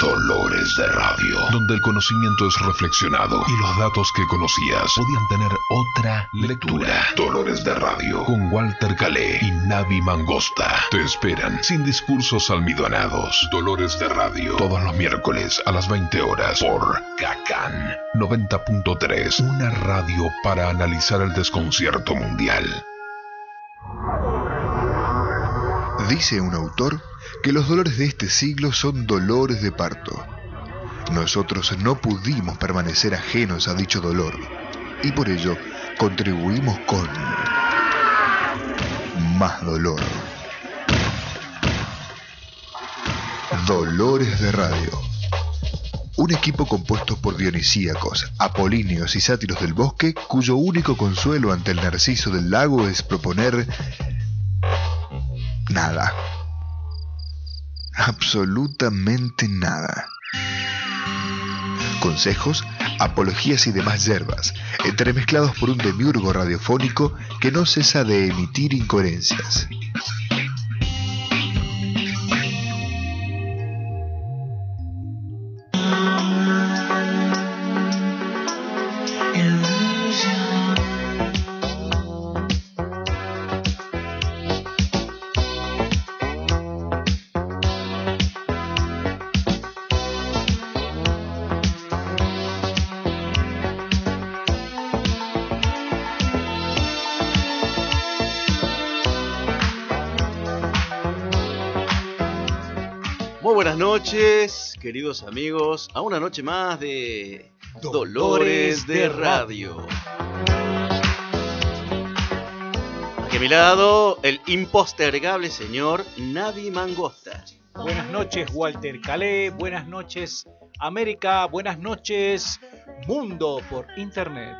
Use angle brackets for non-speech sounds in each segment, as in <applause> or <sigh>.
Dolores de Radio, donde el conocimiento es reflexionado y los datos que conocías podían tener otra lectura. Dolores de Radio, con Walter Calé y Navi Mangosta. Te esperan sin discursos almidonados. Dolores de Radio, todos los miércoles a las 20 horas por Cacan 90.3, una radio para analizar el desconcierto mundial. Dice un autor que los dolores de este siglo son dolores de parto. Nosotros no pudimos permanecer ajenos a dicho dolor y por ello contribuimos con más dolor. Dolores de Radio. Un equipo compuesto por dionisíacos, apolíneos y sátiros del bosque, cuyo único consuelo ante el narciso del lago es proponer nada. Absolutamente nada. Consejos, apologías y demás yerbas, entremezclados por un demiurgo radiofónico que no cesa de emitir incoherencias. Queridos amigos, a una noche más de Dolores de Radio. Aquí a mi lado, el impostergable señor Navi Mangosta. Buenas noches, Walter Calé. Buenas noches, América. Buenas noches, mundo por internet.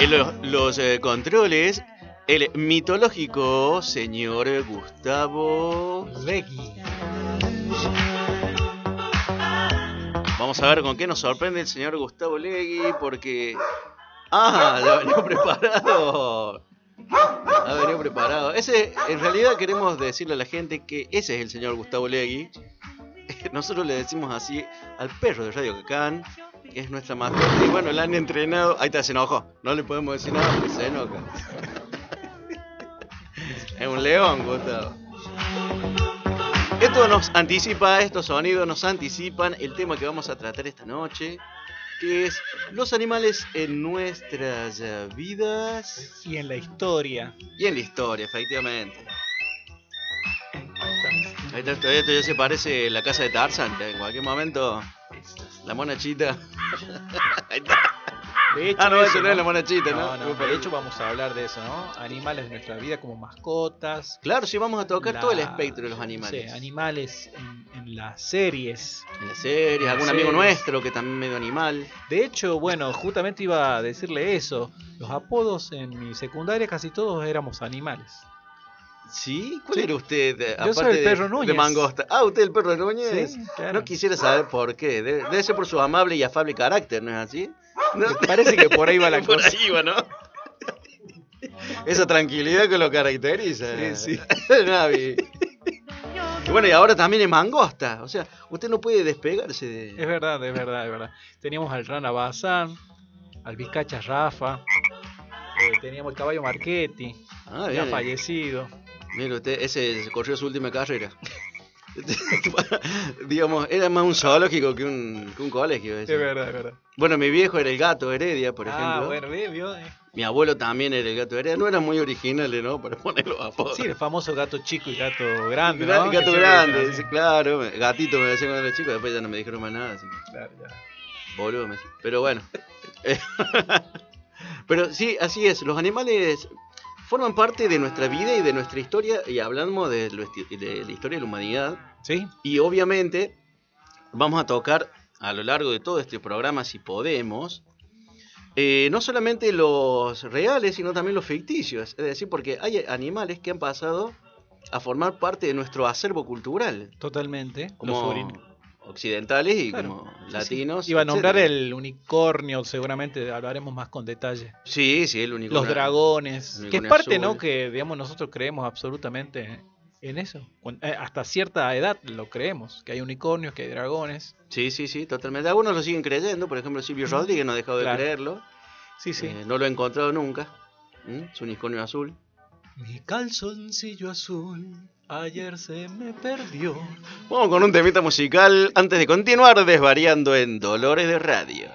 En los, los, eh, controles, el mitológico señor Gustavo Legui. Vamos a ver con qué nos sorprende el señor Gustavo Legui, porque. ¡Ah! Ya venido preparado. Ha venido preparado. Ese, en realidad queremos decirle a la gente que ese es el señor Gustavo Legui. <laughs> Nosotros le decimos así al perro de Radio Cacán, que es nuestra mascota. Y bueno, la han entrenado. Ahí está, se enojó. No le podemos decir nada porque se enoja. <laughs> Es un león, Gustavo. Esto nos anticipa, estos sonidos nos anticipan el tema que vamos a tratar esta noche, que es los animales en nuestras vidas Y en la historia. y en la historia, efectivamente. Ahí está, esto, esto ya se parece la casa de Tarzan, que en cualquier momento la monachita. <laughs> Ahí está. De hecho, Ah, no, eso, no es la monachita, ¿no? No, no, de hecho vamos a hablar de eso, ¿no? Animales de nuestra vida como mascotas. Claro, sí, vamos a tocar la- todo el espectro de los animales. Sí, animales en, en las series. En las series, algún amigo nuestro que también medio animal. De hecho, bueno, justamente iba a decirle eso. Los apodos en mi secundaria casi todos éramos animales. ¿Sí? ¿Cuál Sí. era usted? eh, Yo soy el de- perro De Núñez. Mangosta. Ah, usted el perro Núñez. Sí, claro. No quisiera saber por qué. Debe, debe ser por su amable y afable carácter, ¿no es así? ¿No? Parece que por ahí va la <laughs> por cosa. ahí va, ¿no? Esa tranquilidad que lo caracteriza. Sí, sí. <laughs> Navi. Y bueno, y ahora también es mangosta. O sea, usted no puede despegarse de. Es verdad, es verdad, es verdad. Teníamos al Rana Bazán, al Vizcacha Rafa, eh, teníamos el caballo Marchetti, Ah, ya bien. fallecido. Mire usted, ese corrió su última carrera. <laughs> <laughs> Digamos, era más un zoológico que un, que un colegio. ese. Es verdad, es verdad. Bueno, mi viejo era el gato Heredia, por ejemplo. Ah, bueno, vio. eh. Mi abuelo también era el gato Heredia. No eran muy originales, ¿no? Para poner los apodos. Sí, el famoso gato chico y gato grande, Gra- ¿no? gato grande, claro. Gatito me decían cuando era chico, después ya no me dijeron más nada. Así que, Claro, ya. boludo, me decían. Pero bueno. <laughs> Pero sí, así es. Los animales forman parte de nuestra vida y de nuestra historia. Y hablamos de, lo de la historia de la humanidad. ¿Sí? Y obviamente vamos a tocar a lo largo de todo este programa, si podemos, eh, no solamente los reales, sino también los ficticios. Es decir, porque hay animales que han pasado a formar parte de nuestro acervo cultural, Totalmente. Los como orin- occidentales y Claro, como sí, sí. latinos. Iba a nombrar etcétera. el unicornio, seguramente hablaremos más con detalle. Sí, sí, el único. Los dragones, el que es unicornio parte, azul. ¿no? Que, digamos, nosotros creemos absolutamente en eso. Eh, hasta cierta edad lo creemos, que hay unicornios, que hay dragones. Sí, sí, sí, totalmente. Algunos lo siguen creyendo, por ejemplo, Silvio Rodríguez no ha dejado de creerlo. Sí, sí. Eh, no lo ha encontrado nunca. ¿Mm? Es un unicornio azul. Mi calzoncillo azul ayer se me perdió. Vamos con un temita musical antes de continuar desvariando en Dolores de Radio.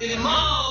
Imam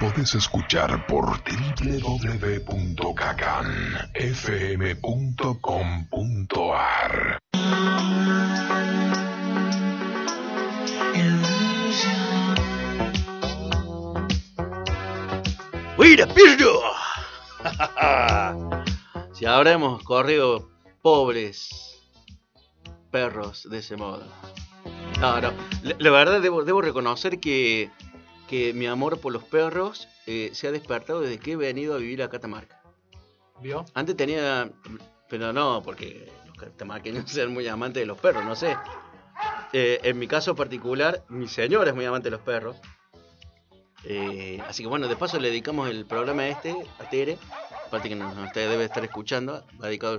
podés escuchar por www.caganfm.com.ar. ¡Mira, perro! si habremos corrido pobres perros de ese modo. No, no. La, verdad debo reconocer que, que mi amor por los perros eh, se ha despertado desde que he venido a vivir a Catamarca. ¿Vio? Antes tenía, pero no, porque los catamarqueños <laughs> sean muy amantes de los perros, no sé. Eh, en mi caso particular, mi señora es muy amante de los perros. Eh, así que bueno, de paso le dedicamos el programa este a Tere, aparte que nos, debe estar escuchando, ha dedicado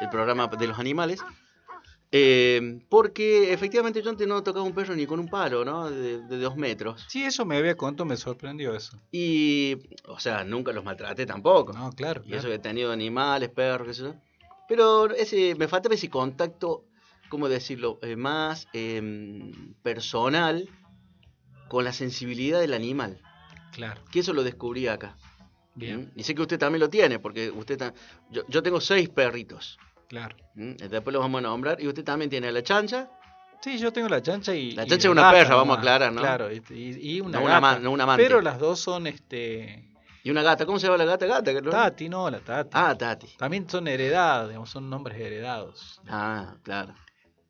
el programa de los animales. Eh, porque efectivamente yo antes no tocaba un perro ni con un palo, ¿no? De, de dos metros. Sí, eso me había contado, me sorprendió eso. Y, o sea, nunca los maltraté tampoco. No, claro. Y eso que he tenido animales, perros, qué sé yo. Pero ese, me faltaba ese contacto, ¿cómo decirlo? Eh, más em, personal con la sensibilidad del animal. Claro. Que eso lo descubrí acá. Bien, ¿Mm? Y sé que usted también lo tiene, porque usted yo, yo tengo seis perritos. Claro. ¿Mm? Después los vamos a nombrar. Y usted también tiene la chancha, Sí, yo tengo la chancha y. La chancha es una gata perra, vamos a aclarar, ¿no? Claro, y, una no, gata. una, no una amante. Pero las dos son este. Y una gata. ¿Cómo se llama la gata? Gata. Tati, no, la Tati. Ah, Tati. También son heredadas, digamos, son nombres heredados. Ah, claro.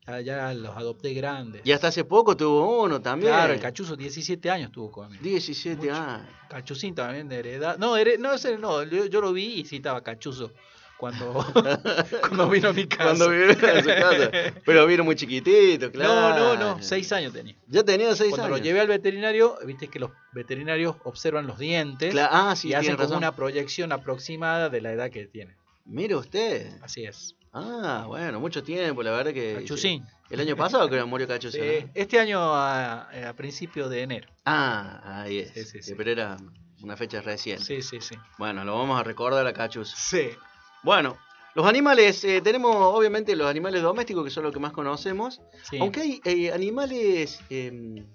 Ya, ya los adopté grandes. Y hasta hace poco tuvo uno también. Claro, el cachuzo, 17 años tuvo conmigo. 17 Mucho. años. Cachucín también de heredad. No, here- no, ese no, yo, yo lo vi y sí estaba cachuzo cuando, <laughs> cuando vino a mi casa. Cuando vino a su casa. Pero vino muy chiquitito, claro. No, no, no, seis años tenía. Ya tenía seis Cuando años. lo llevé al veterinario, viste que los veterinarios observan los dientes ah, sí, y hacen como razón. una proyección aproximada de la edad que tiene. Mire usted. Así es. Ah, bueno, mucho tiempo, la verdad que. Cachucín. El año pasado creo que murió Cachucín. Sí, ¿no? este año a, a principios de enero. Ah, ahí es. Sí, sí, sí. Pero era una fecha reciente. Sí, sí, sí. Bueno, lo vamos a recordar a Cachus. Sí. Bueno, los animales, eh, tenemos obviamente los animales domésticos que son los que más conocemos. sí. Aunque hay eh, animales em,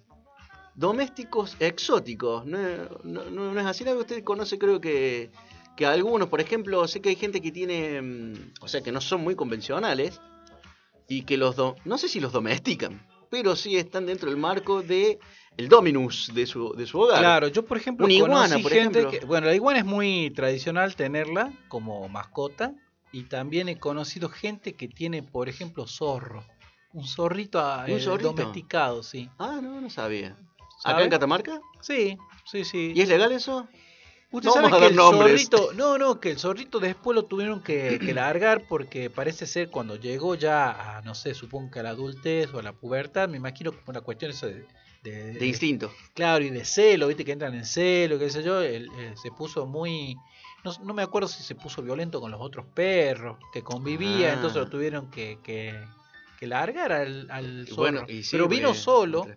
domésticos exóticos, ¿no, no, no- no es así? ¿No? Usted conoce creo que, que algunos, por ejemplo, sé que hay gente que tiene, em, o sea, que no son muy convencionales y que los, do- no sé si los domestican, pero sí están dentro del marco de el dominus de su, de su hogar. Claro, yo por ejemplo Una iguana, por gente ejemplo. que, bueno, la iguana es muy tradicional tenerla como mascota y también he conocido gente que tiene, por ejemplo, zorro, un zorrito, ah, ¿Un eh, zorrito? domesticado, sí. Ah, no, no sabía. ¿Acá en Catamarca? Sí, sí, sí. ¿Y es legal eso? Usted No sabe a que el nombres. zorrito, no, no, que el zorrito después lo tuvieron que, que <clears throat> largar porque parece ser cuando llegó ya a, no sé, supongo que a la adultez o a la pubertad, me imagino que una cuestión eso de, de- De instinto. Claro, y de celo, viste que entran en celo, qué sé yo, él, eh, se puso muy... No, no me acuerdo si se puso violento con los otros perros que convivía, Ah. entonces lo tuvieron que, que, que largar al, al zorro. Bueno, y sí, pero vino solo,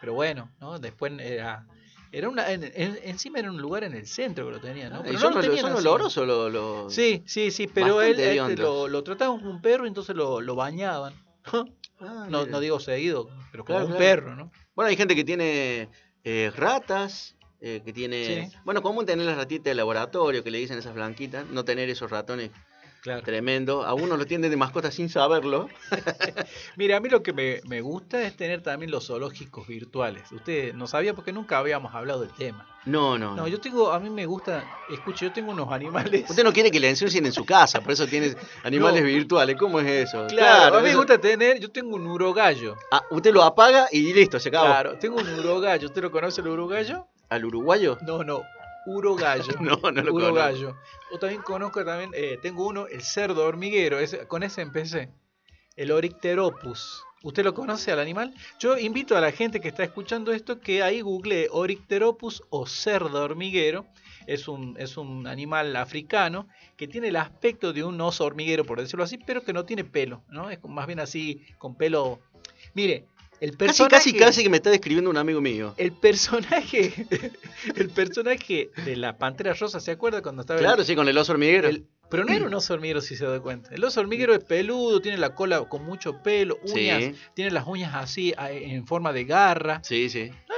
pero bueno, ¿no? Después era... Era una, en- en- encima era un lugar en el centro que lo tenía, ¿no? Ah, Pero no lo tenían son olorosos los- Sí, sí, sí, pero él este, lo, lo trataban como un perro y entonces lo, lo bañaban. <laughs> Ah, No, no digo seguido, pero como Claro, un claro. perro, ¿no? Bueno, hay gente que tiene eh, ratas, eh, que tiene... Sí. Bueno, común tener las ratitas de laboratorio, que le dicen esas blanquitas, no tener esos ratones Claro. tremendos. A uno lo tienen de mascota sin saberlo. <laughs> Mira, a mí lo que me, me gusta es tener también los zoológicos virtuales. Usted no sabía porque nunca habíamos hablado del tema. No, no. No, yo tengo, a mí me gusta, escuche, yo tengo unos animales. Usted no quiere que le ensucien en su casa, por eso tiene animales No. virtuales. ¿Cómo es eso? Claro, a mí me eso- gusta tener, yo tengo un urogallo. Ah, usted lo apaga y listo, se acabó. Claro, tengo un urogallo. ¿Usted lo conoce el urogallo? ¿Al uruguayo? No, no, urogallo. <laughs> No, no lo urogallo. O también conozco también, eh, tengo uno, el cerdo hormiguero, ese- con ese empecé. El Orycteropus. ¿Usted lo conoce al animal? Yo invito a la gente que está escuchando esto que ahí googlee Orycteropus o cerdo hormiguero. Es un, es un animal africano que tiene el aspecto de un oso hormiguero, por decirlo así, pero que no tiene pelo, ¿no? Es más bien así, con pelo... Mire, el Casi, personaje... casi, casi que me está describiendo un amigo mío. El personaje, <laughs> el personaje de la Pantera Rosa, ¿se acuerda cuando estaba el- Claro, sí, con el oso hormiguero. el- pero no era un oso hormiguero si se da cuenta. El oso hormiguero es peludo, tiene la cola con mucho pelo, uñas, Sí. tiene las uñas así en forma de garra. Sí, sí. No,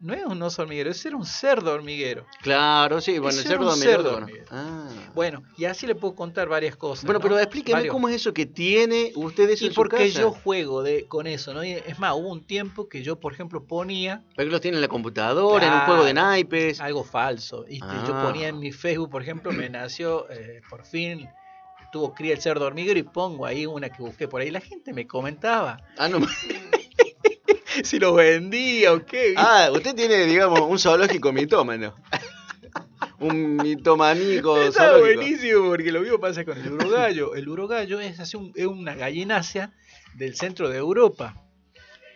no, es un oso hormiguero, ese era un cerdo hormiguero. Claro, sí, bueno, el Ese era cerdo un hormiguero cerdo hormiguero. Ah. Bueno, y así le puedo contar varias cosas. Bueno, ¿no? pero explíqueme Varios. cómo es eso que tiene usted eso Y en su porque yo juego de, con eso, ¿no? Y es más, hubo un tiempo que yo, por ejemplo, ponía Porque lo tiene en la computadora, en un juego de naipes. algo falso. Y Ah. yo ponía en mi Facebook, por ejemplo, me nació, eh, por fin, tuvo cría el cerdo hormiguero y pongo ahí una que busqué por ahí. La gente me comentaba Ah, no. <laughs> <laughs> si lo vendía o qué. ah, usted tiene, digamos, un zoológico mitómano. <laughs> un mitomaníco Está zoológico. buenísimo porque lo mismo pasa con el urogallo. El urogallo es, así un- es una gallinácea del centro de Europa.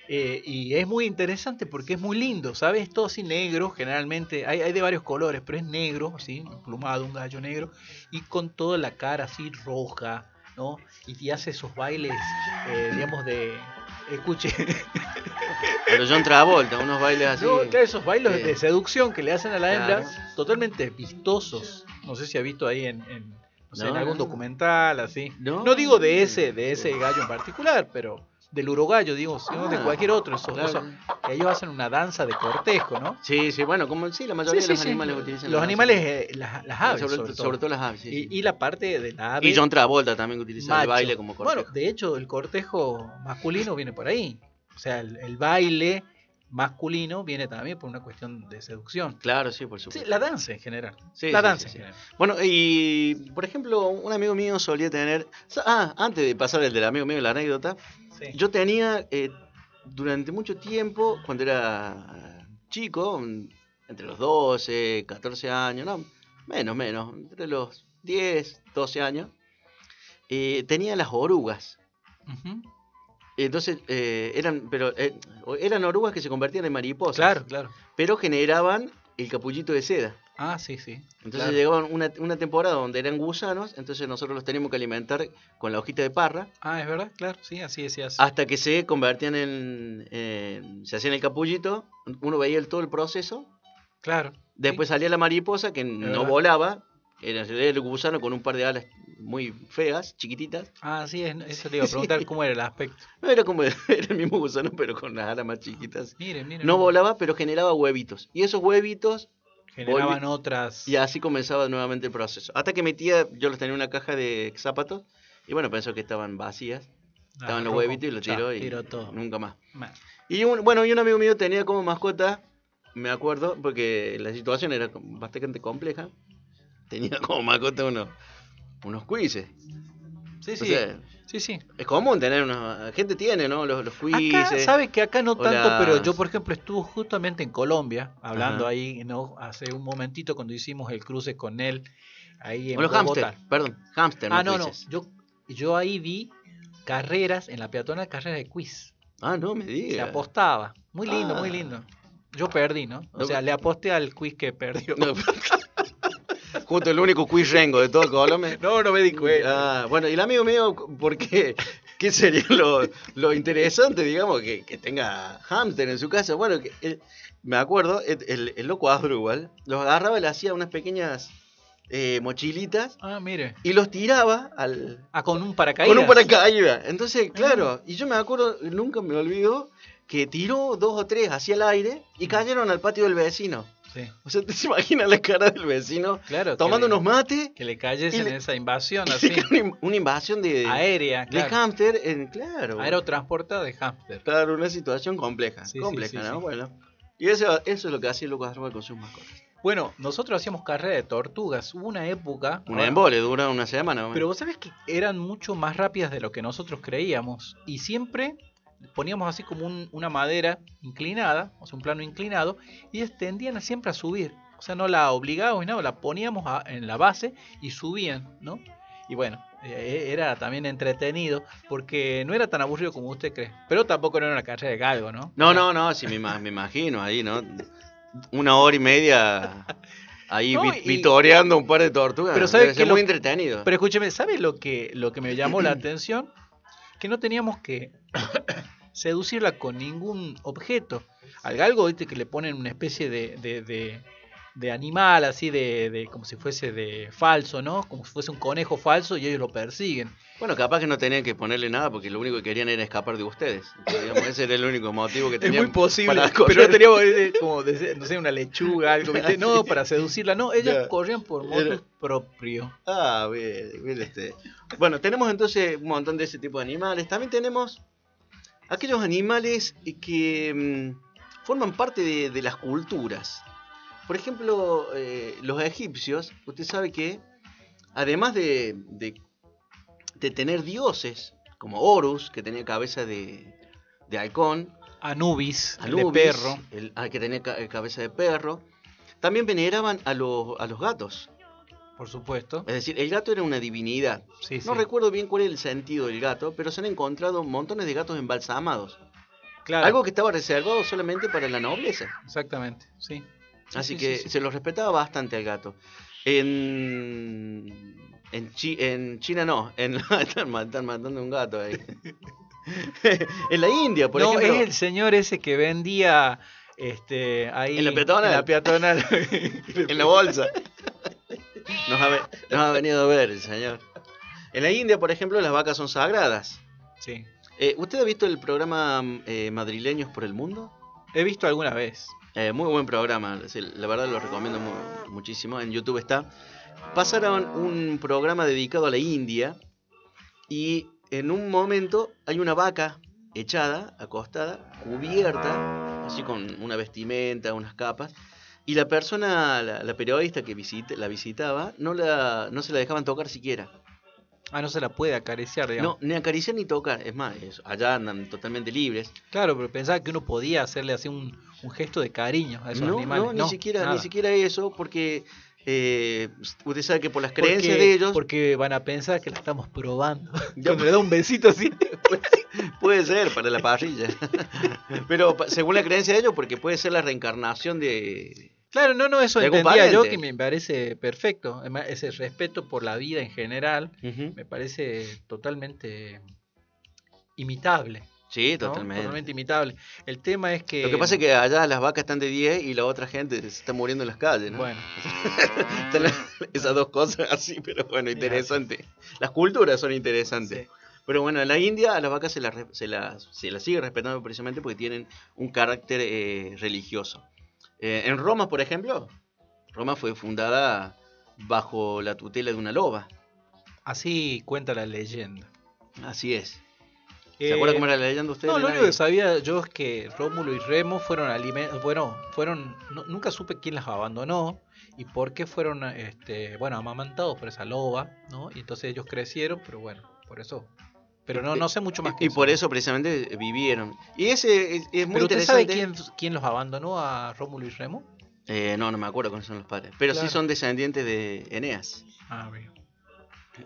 Eh, y es muy interesante porque es muy lindo, ¿sabes? Es todo así negro, generalmente. Hay, hay de varios colores, pero es negro, así, plumado, un gallo negro. Y con toda la cara así roja, ¿no? Y, y hace esos bailes, eh, digamos, de. Escuche. Pero John Travolta, unos bailes así. No, claro, esos bailes Sí. de seducción que le hacen a la hembra, Claro. totalmente vistosos. No sé si ha visto ahí en, en, no sé, No, en algún no. documental, así. No. Digo de ese, de ese gallo en particular, pero del urogallo, digo, sino de Ah, cualquier otro. Esos, claro. que ellos hacen una danza de cortejo, ¿no? Sí, sí, bueno, como sí, la mayoría Sí, de los sí, sí. animales utilizan Los la animales, eh, las, las aves, sobre, sobre, todo. sobre todo las aves, sí, sí. Y, y la parte de la ave. Y John Travolta también que utiliza el macho. baile como cortejo. Bueno, de hecho, el cortejo masculino viene por ahí. O sea, el, el baile masculino viene también por una cuestión de seducción. Claro, sí, por Sí, supuesto. la danza en general. Sí, la sí, danza sí, sí. en general. Bueno, y por ejemplo, un amigo mío solía tener. Ah, antes de pasar el del amigo mío, la anécdota, Sí. yo tenía eh, durante mucho tiempo, cuando era chico, entre los 12, 14 años, no, menos, menos, entre los 10, 12 años, eh, tenía las orugas. Ujú. Entonces, eh, eran, pero, eh, eran orugas que se convertían en mariposas. Claro, claro. Pero generaban el capullito de seda. Ah, sí, sí. Entonces claro. llegaban una, una temporada donde eran gusanos, entonces nosotros los teníamos que alimentar con la hojita de parra Ah, es verdad, claro, sí, así decías. hasta que se convertían en, en- se hacían el capullito, uno veía el, todo el proceso, claro. después salía la mariposa que no verdad. volaba, era el gusano con un par de alas muy feas, chiquititas, Ah, sí, es- eso te <laughs> iba a preguntar cómo era el aspecto. no era como <laughs> era el mismo gusano pero con las alas más chiquitas. Miren, miren. No volaba, pero generaba huevitos. Y esos huevitos Generaban otras. Y así comenzaba nuevamente el proceso. Hasta que mi tía, yo los tenía en una caja de zapatos, y bueno, pensó que estaban vacías, Ah, estaban los rojo. huevitos y lo Chao, tiró y tiró todo. nunca más. Ma- Y un, bueno, y un amigo mío tenía como mascota, me acuerdo, porque la situación era bastante compleja, tenía como mascota unos, unos quizzes. Sí, O sí. sea, sí, sí. es común tener unos, gente tiene, ¿no? Los, los Acá, quizzes. sabe que acá no tanto, pero yo, por ejemplo, estuve justamente en Colombia, hablando Ajá. ahí, ¿no? Hace un momentito cuando hicimos el cruce con él, ahí en O los hámster, perdón, hámster, Ah, no, no. Yo, yo ahí vi carreras en la peatonal, carreras de quiz. Ah, no me Se diga. apostaba. Muy lindo, muy Ah. lindo. Yo perdí, ¿no? O No, sea, le aposté al quiz que perdió. <laughs> No. Justo el único quiz rengo de todo Colombia. No, no me di cuenta. Ah, bueno, y el amigo mío, ¿por qué? ¿Qué sería lo, lo interesante, digamos, que, que tenga hámster en su casa? Bueno, que él- me acuerdo, el, el, el loco Asdrúbal los agarraba y le hacía unas pequeñas eh, mochilitas Ah, mire. y los tiraba al, Ah, con un paracaídas. con un paracaídas. Entonces, claro, y yo me acuerdo, nunca me olvido, que tiró dos o tres hacia el aire y cayeron al patio del vecino. Sí, O sea, ¿te se imagina la cara del vecino claro. tomando le- unos mates? Que le y en le- esa invasión <laughs> así. una in- una invasión de, Aérea, de claro. hámster en, claro. Aerotransportada de hámster. Claro, una situación compleja. Sí, compleja, sí, ¿no? Bueno. Y eso, eso es lo que hacía Lucas Asdrúbal con sus mascotas. Bueno, nosotros hacíamos carrera de tortugas. Hubo una época. Una embole, dura una semana. Pero vos sabés que eran mucho más rápidas de lo que nosotros creíamos. Y siempre poníamos así como un- una madera inclinada, o sea, un plano inclinado, y ellas tendían a siempre a subir. O sea, no la obligábamos ni nada, la poníamos a- en la base y subían, ¿no? Y bueno, eh, era también entretenido, porque no era tan aburrido como usted cree. Pero tampoco era una carrera de galgo, ¿no? No, no, no, sí, me, ima- me imagino ahí, ¿no? Una hora y media ahí No, y- vitoreando un par de tortugas. Pero ¿sabe Debe qué ser lo- muy entretenido. Pero escúcheme, ¿sabe lo que, lo que me llamó la atención? Que no teníamos que <coughs> seducirla con ningún objeto. Al galgo, viste, que le ponen una especie de, de, de- de animal, así de, como si fuese de falso, ¿no? Como si fuese un conejo falso y ellos lo persiguen. Bueno, capaz que no tenían que ponerle nada porque lo único que querían era escapar de ustedes. Digamos, ese era el único motivo que <laughs> Es tenían. muy posible, para pero no teníamos eh, como, de- no sé, una lechuga, algo, <laughs> ¿viste? No, para seducirla, no, ellas corrían por motos propio. Ah, bien, bien este. Bueno, tenemos entonces un montón de ese tipo de animales. También tenemos aquellos animales que mm, forman parte de, de las culturas. Por ejemplo, eh, los egipcios, usted sabe que además de, de, de tener dioses, como Horus, que tenía cabeza de, de halcón, Anubis, el Anubis, de perro. el- ah, que tenía ca- cabeza de perro, también veneraban a, los a los gatos. Por supuesto. Es decir, el gato era una divinidad. Sí, No sí. recuerdo bien cuál es el sentido del gato, pero se han encontrado montones de gatos embalsamados. Claro, Algo que estaba reservado solamente para la nobleza. exactamente, sí. Sí, Así sí, que se lo respetaba bastante al gato. En, en, Chi- en China no, en, <laughs> están, ma- están matando un gato ahí. <laughs> en la India, por no, ejemplo. es el señor ese que vendía este ahí En la peatonal. en la peatonal. <laughs> en la bolsa. Nos ha, ve- nos ha venido a ver el señor. En la India, por ejemplo, las vacas son sagradas. sí. Eh, ¿Usted ha visto el programa eh, Madrileños por el Mundo? He visto alguna vez. Eh, muy buen programa, sí, la verdad lo recomiendo mu- muchísimo. En YouTube está. Pasaron un programa dedicado a la India y en un momento hay una vaca echada, acostada, cubierta, así con una vestimenta, unas capas. Y la persona, la, la periodista que visite- la visitaba, no, la, no se la dejaban tocar siquiera. Ah, no se la puede acariciar, No, digamos. ni acariciar ni tocar. Es más, es- allá andan totalmente libres. Claro, pero pensaba que uno podía hacerle así un, un gesto de cariño a esos no, animales. no, ni siquiera, ni siquiera eso, porque eh, usted sabe que por las Porque- creencias de ellos Porque van a pensar que la estamos probando. <laughs> Cuando le da un besito así. <laughs> puede ser para la parrilla. <laughs> Pero según la creencia de ellos, porque puede ser la reencarnación de. Claro, no, no, eso entendía yo que me parece perfecto. Además, Ese respeto por la vida en general me parece totalmente imitable. Sí, ¿no? totalmente. Totalmente imitable. El tema es que. Lo que pasa es que allá las vacas están de 10 y la otra gente se está muriendo en las calles, ¿no? Bueno, <laughs> esas dos cosas así, pero bueno, interesante. Las culturas son interesantes. sí. Pero bueno, en la India a las vacas se las se las, se las sigue respetando precisamente porque tienen un carácter eh, religioso. Eh, en Roma, por ejemplo, Roma fue fundada bajo la tutela de una loba. así cuenta la leyenda. Así es. ¿Se Eh, acuerda cómo era la leyenda usted? No, lo único que sabía yo es que Rómulo y Remo fueron alimentos, bueno, fueron, no- nunca supe quién las abandonó y por qué fueron, este, bueno, amamantados por esa loba, ¿no? Y entonces ellos crecieron, pero bueno, por eso. Pero no, no sé mucho más que Y por eso precisamente vivieron. Y ese es, es muy ¿Pero usted sabe interesante. quién, quién los abandonó a Rómulo y Remo? Eh, no, no me acuerdo cuáles son los padres. Pero sí son descendientes de Eneas. Ah, bien.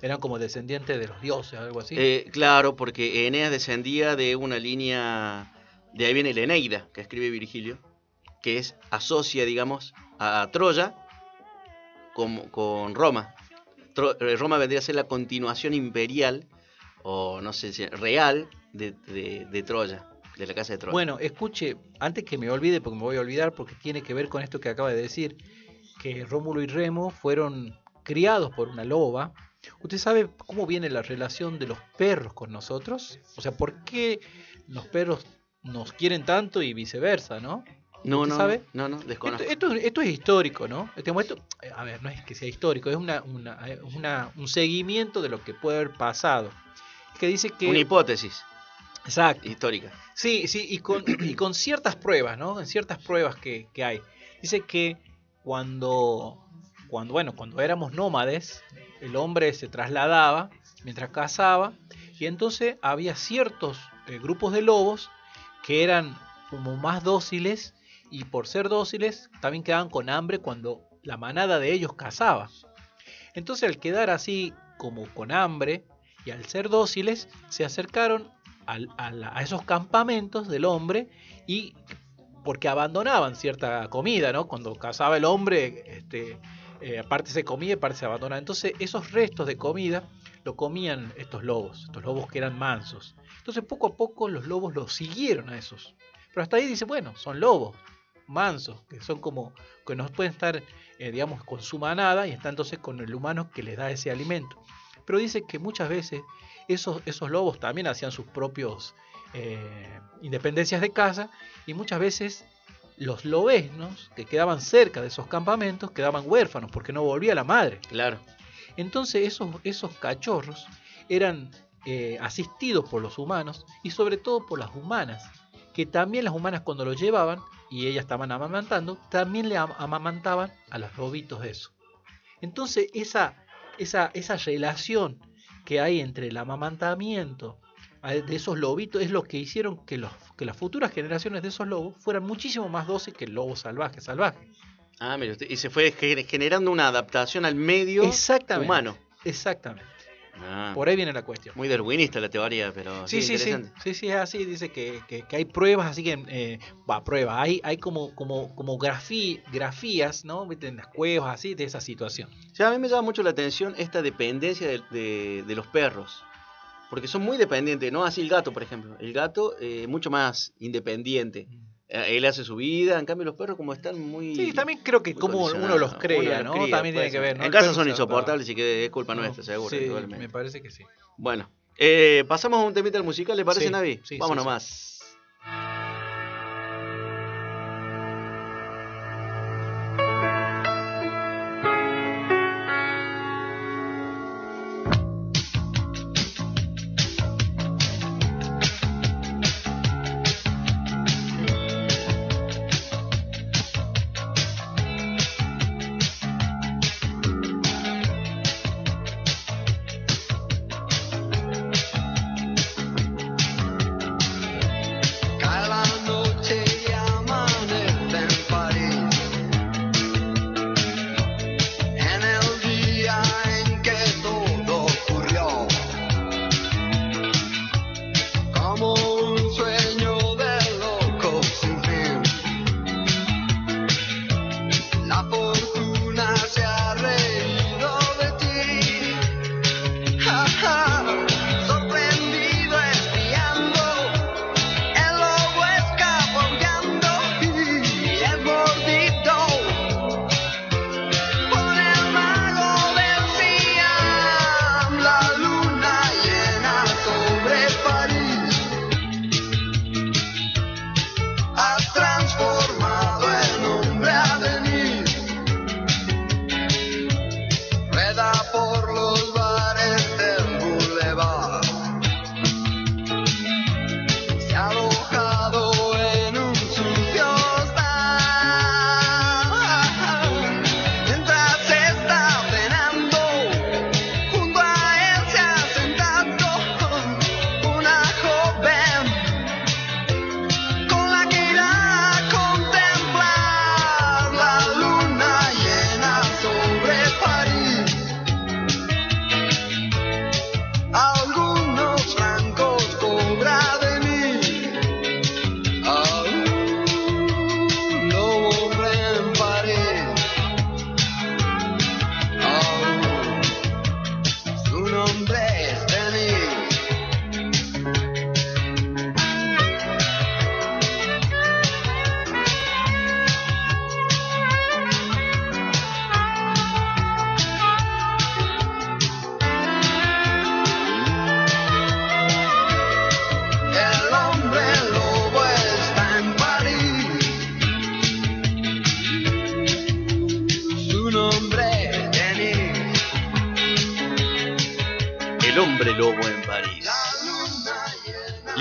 Eran como descendientes de los dioses, algo así. Eh, claro, porque Eneas descendía de una línea. De ahí viene la Eneida, que escribe Virgilio, que es asocia, digamos, a Troya con, con Roma. Tro- eh, Roma vendría a ser la continuación imperial, o no sé si real, de, de- de Troya, de la casa de Troya. Bueno, escuche, antes que me olvide, porque me voy a olvidar, porque tiene que ver con esto que acaba de decir, que Rómulo y Remo fueron criados por una loba. ¿Usted sabe cómo viene la relación de los perros con nosotros? O sea, ¿por qué los perros nos quieren tanto y viceversa, no? no, ¿usted no, sabe? no, no, Esto, desconozco. esto- esto es histórico, ¿no? Este, eh, a ver, no es que sea histórico, es una, una- una- un seguimiento de lo que puede haber pasado. Que dice que... Una hipótesis Exacto. histórica. Sí, sí, y con, y con ciertas pruebas, ¿no? En ciertas pruebas que, que hay. Dice que cuando, cuando, bueno, cuando éramos nómades, el hombre se trasladaba mientras cazaba, y entonces había ciertos eh, grupos de lobos que eran como más dóciles, y por ser dóciles también quedaban con hambre cuando la manada de ellos cazaba. Entonces al quedar así como con hambre y al ser dóciles, se acercaron a esos campamentos del hombre y porque abandonaban cierta comida, ¿no? Cuando cazaba el hombre, este, eh, aparte se comía y parte se abandonaba. Entonces esos restos de comida lo comían estos lobos, estos lobos que eran mansos. Entonces poco a poco los lobos los siguieron a esos. Pero hasta ahí dice, bueno, son lobos mansos, que son como, que no pueden estar, eh, digamos, con su manada y están entonces con el humano que les da ese alimento. pero dice que muchas veces esos, esos lobos también hacían sus propios eh, independencias de casa y muchas veces los lobesnos que quedaban cerca de esos campamentos quedaban huérfanos porque no volvía la madre. Claro. Entonces esos, esos cachorros eran eh, asistidos por los humanos y sobre todo por las humanas, que también las humanas cuando los llevaban y ellas estaban amamantando, también le am- amamantaban a los lobitos eso. Entonces esa, esa, esa relación que hay entre el amamantamiento de esos lobitos es lo que hicieron que, los, que las futuras generaciones de esos lobos fueran muchísimo más dóciles que el lobo salvaje, salvaje. Ah, usted. Y se fue ge- generando una adaptación al medio Exactamente. humano. Exactamente. Ah, Por ahí viene la cuestión. Muy darwinista la teoría, pero Sí, sí, sí, sí, sí, es así, dice que, que- que hay pruebas, así que, eh, va, pruebas, hay, hay como, como, como grafí- grafías, ¿no? En las cuevas, así, de esa situación. Sí, a mí me llama mucho la atención esta dependencia de, de- de los perros. Porque son muy dependientes, ¿no? Así el gato, por ejemplo. El gato eh, mucho más independiente. Eh, Él hace su vida, en cambio los perros como están muy... Sí, también creo que como uno los crea, Uno los ¿no? cría, también tiene que ver, ¿no? En El casa son insoportables y que es culpa No, nuestra, seguro. Sí, me parece que sí. Bueno, eh, pasamos a un temita musical, ¿le parece, Sí, Navi? sí, sí, sí.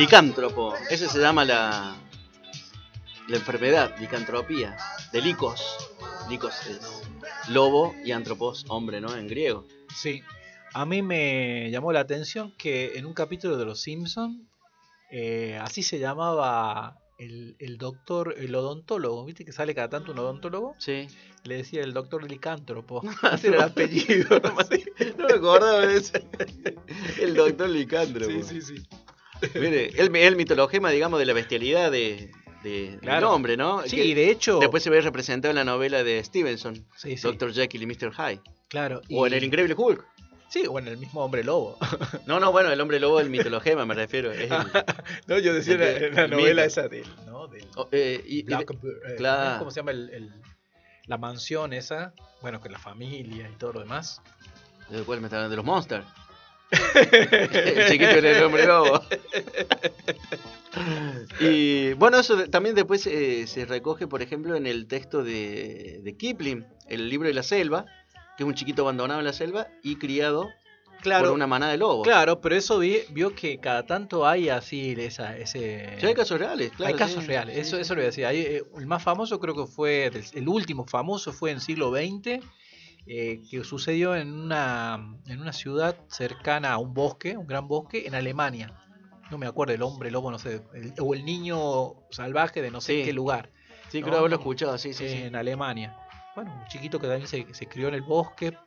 Licántropo, ese se llama la, la enfermedad, licantropía, de licos. Licos es lobo y antropos, hombre, ¿no? En griego. Sí. A mí me llamó la atención que en un capítulo de Los Simpson así se llamaba el, el doctor, el odontólogo, ¿viste que sale cada tanto un odontólogo? Sí. Le decía el doctor licántropo. <laughs> Ese era el apellido. No me <laughs> acordaba de ese. El doctor licántropo. sí, sí, sí. <laughs> Mire, el, el mitologema, digamos, de la bestialidad de, de- del hombre, ¿no? Sí, Que de hecho. Después se ve representado en la novela de Stevenson, sí, sí, Dr. Jekyll y Mr. Hyde. claro. O en El Increíble Hulk. Sí, o en el mismo hombre lobo. <laughs> No, no, bueno, el hombre lobo del mitologema, me refiero. el- <laughs> no, yo decía El de- en la, novela mito. esa del. ¿no? del oh, eh, y- de- eh, claro. ¿Cómo se llama el, la mansión esa? Bueno, con la familia y todo lo demás. ¿De cuál me está hablando? ¿De los Monsters? El chiquito era el hombre lobo. Y bueno, eso también después eh, se recoge, por ejemplo, en el texto de, de Kipling, el libro de la selva, que es un chiquito abandonado en la selva y criado Claro, por una manada de lobos. claro, pero eso vi- vio que cada tanto hay así esa, ese... Sí, hay casos reales, claro. hay casos sí, reales, sí, eso, eso lo voy a decir. Hay, eh, el más famoso creo que fue, el último famoso fue en siglo XX, eh, que sucedió en una, en una ciudad cercana a un bosque, un gran bosque, en Alemania. No me acuerdo el hombre lobo, no sé, el- o el niño salvaje de no sé Sí. qué lugar, Sí, No, creo haberlo escuchado, sí, sí, sí. en Alemania. Bueno, un chiquito que también se, se crió en el bosque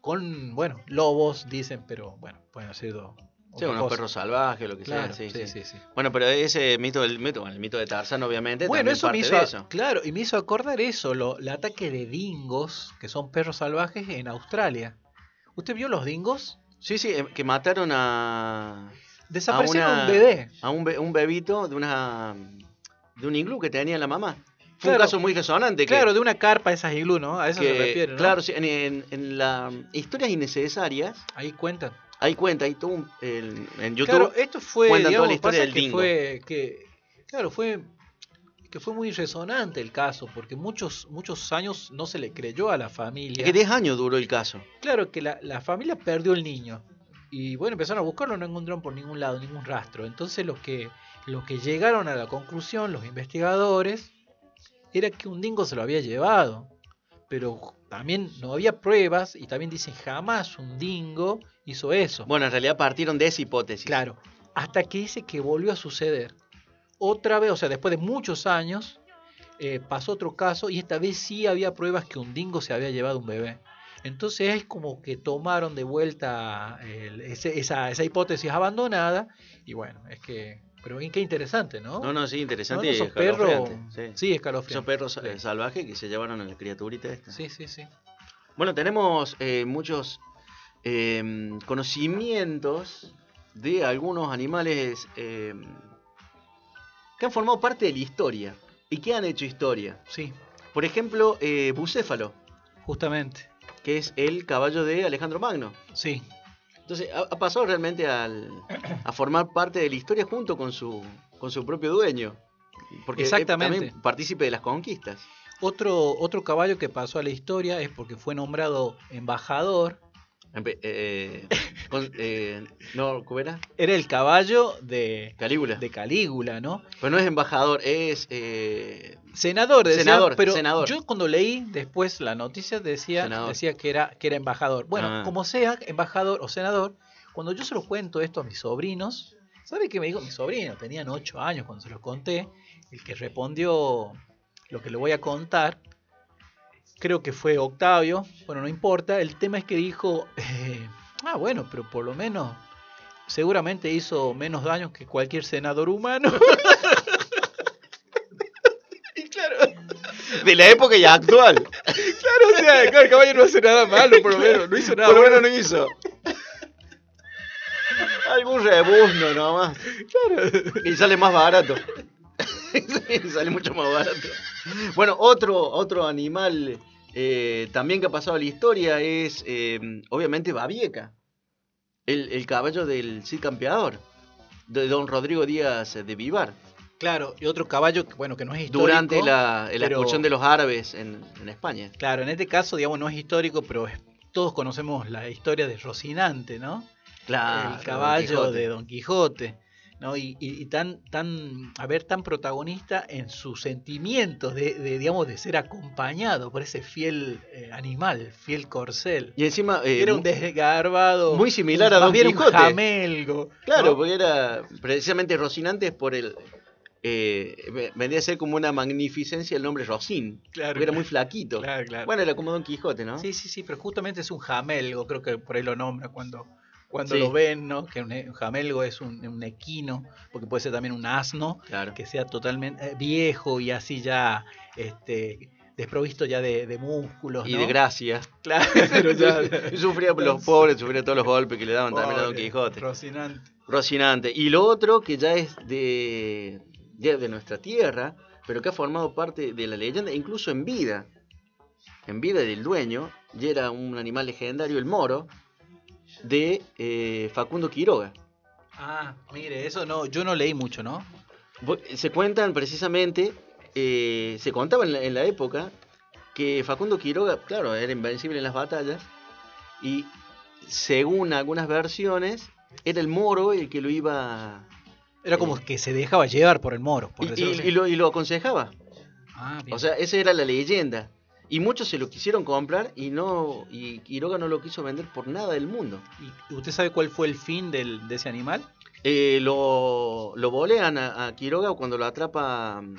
con, bueno, lobos, dicen, pero bueno, pueden ser Sí, unos cosa. perros salvajes, lo que Claro, sea. Sí, sí, sí. sí, sí. Bueno, pero ese mito del mito, el mito de Tarzán, obviamente, Bueno, eso me hizo, de a- eso. claro, y me hizo acordar eso, lo, el ataque de dingos, que son perros salvajes en Australia. ¿Usted vio los dingos? Sí, sí, eh, que mataron a. Desaparecieron una- un bebé. A un, be- un bebito de una. de un iglú que tenía la mamá. Fue Claro. un caso muy resonante. que- Claro, de una carpa esas iglú, ¿no? A eso que, se refiere, ¿no? Claro, sí, en, en, en la historias innecesarias, Ahí cuentan. Hay cuenta, hay un, el- en YouTube. Claro, esto fue, cuentan toda la historia del que dingo. fue que claro, fue que fue muy resonante el caso, porque muchos muchos años no se le creyó a la familia. es que 10 años duró el caso. Claro que la, la familia perdió el niño. Y bueno, empezaron a buscarlo, no encontraron por ningún lado, ningún rastro. Entonces los que, los que llegaron a la conclusión, los investigadores, era que un dingo se lo había llevado. Pero también no había pruebas y también dicen jamás un dingo hizo eso. Bueno, en realidad partieron de esa hipótesis. Claro, hasta que dice que volvió a suceder. Otra vez, o sea, después de muchos años, eh, pasó otro caso y esta vez sí había pruebas que un dingo se había llevado un bebé. Entonces es como que tomaron de vuelta el- ese- esa, esa hipótesis abandonada y bueno, es que... Pero qué interesante, ¿no? No, no, sí, interesante no, esos perros... Sí. Sí. Esos perros Sí. salvajes que se llevaron a la criaturita esta. Sí, sí, sí. Bueno, tenemos eh, muchos eh, conocimientos de algunos animales eh, que han formado parte de la historia y que han hecho historia. Sí, Por ejemplo, eh, Bucéfalo, justamente. que es el caballo de Alejandro Magno. Sí, Entonces, ha, pasado realmente al- a formar parte de la historia junto con su, con su propio dueño. Porque Exactamente. también partícipe de las conquistas. Otro, otro caballo que pasó a la historia es porque fue nombrado embajador. Eh, con- eh, no, ¿cómo era? Era el caballo de, Calígula. de Calígula, ¿no? Pero no es embajador, es. eh, Senador, decía, Senador, pero senador. yo cuando leí después la noticia decía, Senador. decía que era, que era embajador. Bueno, Ah. como sea, embajador o senador, cuando yo se lo cuento esto a mis sobrinos, ¿sabe qué me dijo? Mis sobrinos tenían 8 años cuando se los conté, el que respondió lo que le voy a contar, creo que fue Octavio, bueno, no importa, el tema es que dijo, eh, ah, bueno, pero por lo menos seguramente hizo menos daños que cualquier senador humano. <laughs> y claro, de la época y actual. Claro, o sea, claro, el caballo no hace nada malo, por lo menos, no hizo nada Por lo bueno. menos no hizo. Algún rebuzno nomás. Y sale más barato. <laughs> Sale mucho más barato. Bueno, otro, otro animal eh, también que ha pasado a la historia es, eh, obviamente, Babieca. El, el caballo del Cid Campeador. De don Rodrigo Díaz de Vivar. Claro, y otro caballo, que, bueno, que no es histórico. Durante la, la pero- expulsión de los árabes en, en España. Claro, en este caso, digamos, no es histórico, pero todos conocemos la historia de Rocinante, ¿no? Claro, el caballo Don de Don Quijote. ¿No? Y, y- y tan, tan, a ver, tan protagonista en sus sentimientos de, de, digamos, de ser acompañado por ese fiel eh, animal, fiel corcel. Y encima. eh, Era un desgarbado. muy similar a Don Quijote. un jamelgo. Claro, ¿no? porque era precisamente Rocinante por el. Eh, ve- vendría a ser como una magnificencia el nombre Rocín. Claro, Porque era muy flaquito. Claro, claro. Bueno, era como Don Quijote, ¿no? Sí, sí, sí, pero justamente es un jamelgo, creo que por ahí lo nombra cuando, cuando Sí. lo ven, ¿no? Que un, un jamelgo es un, un equino, porque puede ser también un asno, Claro. que sea totalmente eh, viejo y así ya este, desprovisto ya de, de músculos. Y ¿no? de gracia. <laughs> Claro, <laughs> pero ya. <laughs> Sufría los pobres, sufría todos los golpes que le daban también a Don Quijote. Rocinante. Rocinante. Y lo otro que ya es de, ya de nuestra tierra, pero que ha formado parte de la leyenda, incluso en vida. En vida del dueño, y era un animal legendario, el moro, de eh, Facundo Quiroga. Ah, mire, eso no, yo no leí mucho, ¿no? Se cuentan precisamente, eh, se contaba en la, en la época que Facundo Quiroga, claro, era invencible en las batallas y según algunas versiones era el moro el que lo iba Era como que se dejaba llevar por el moro, por y, y- y lo, y lo aconsejaba. Ah. O sea, esa era la leyenda. Y muchos se lo quisieron comprar y no y Quiroga no lo quiso vender por nada del mundo. ¿Y usted sabe cuál fue el fin del, de ese animal? Eh, lo, lo bolean a, a Quiroga cuando lo atrapa. mm,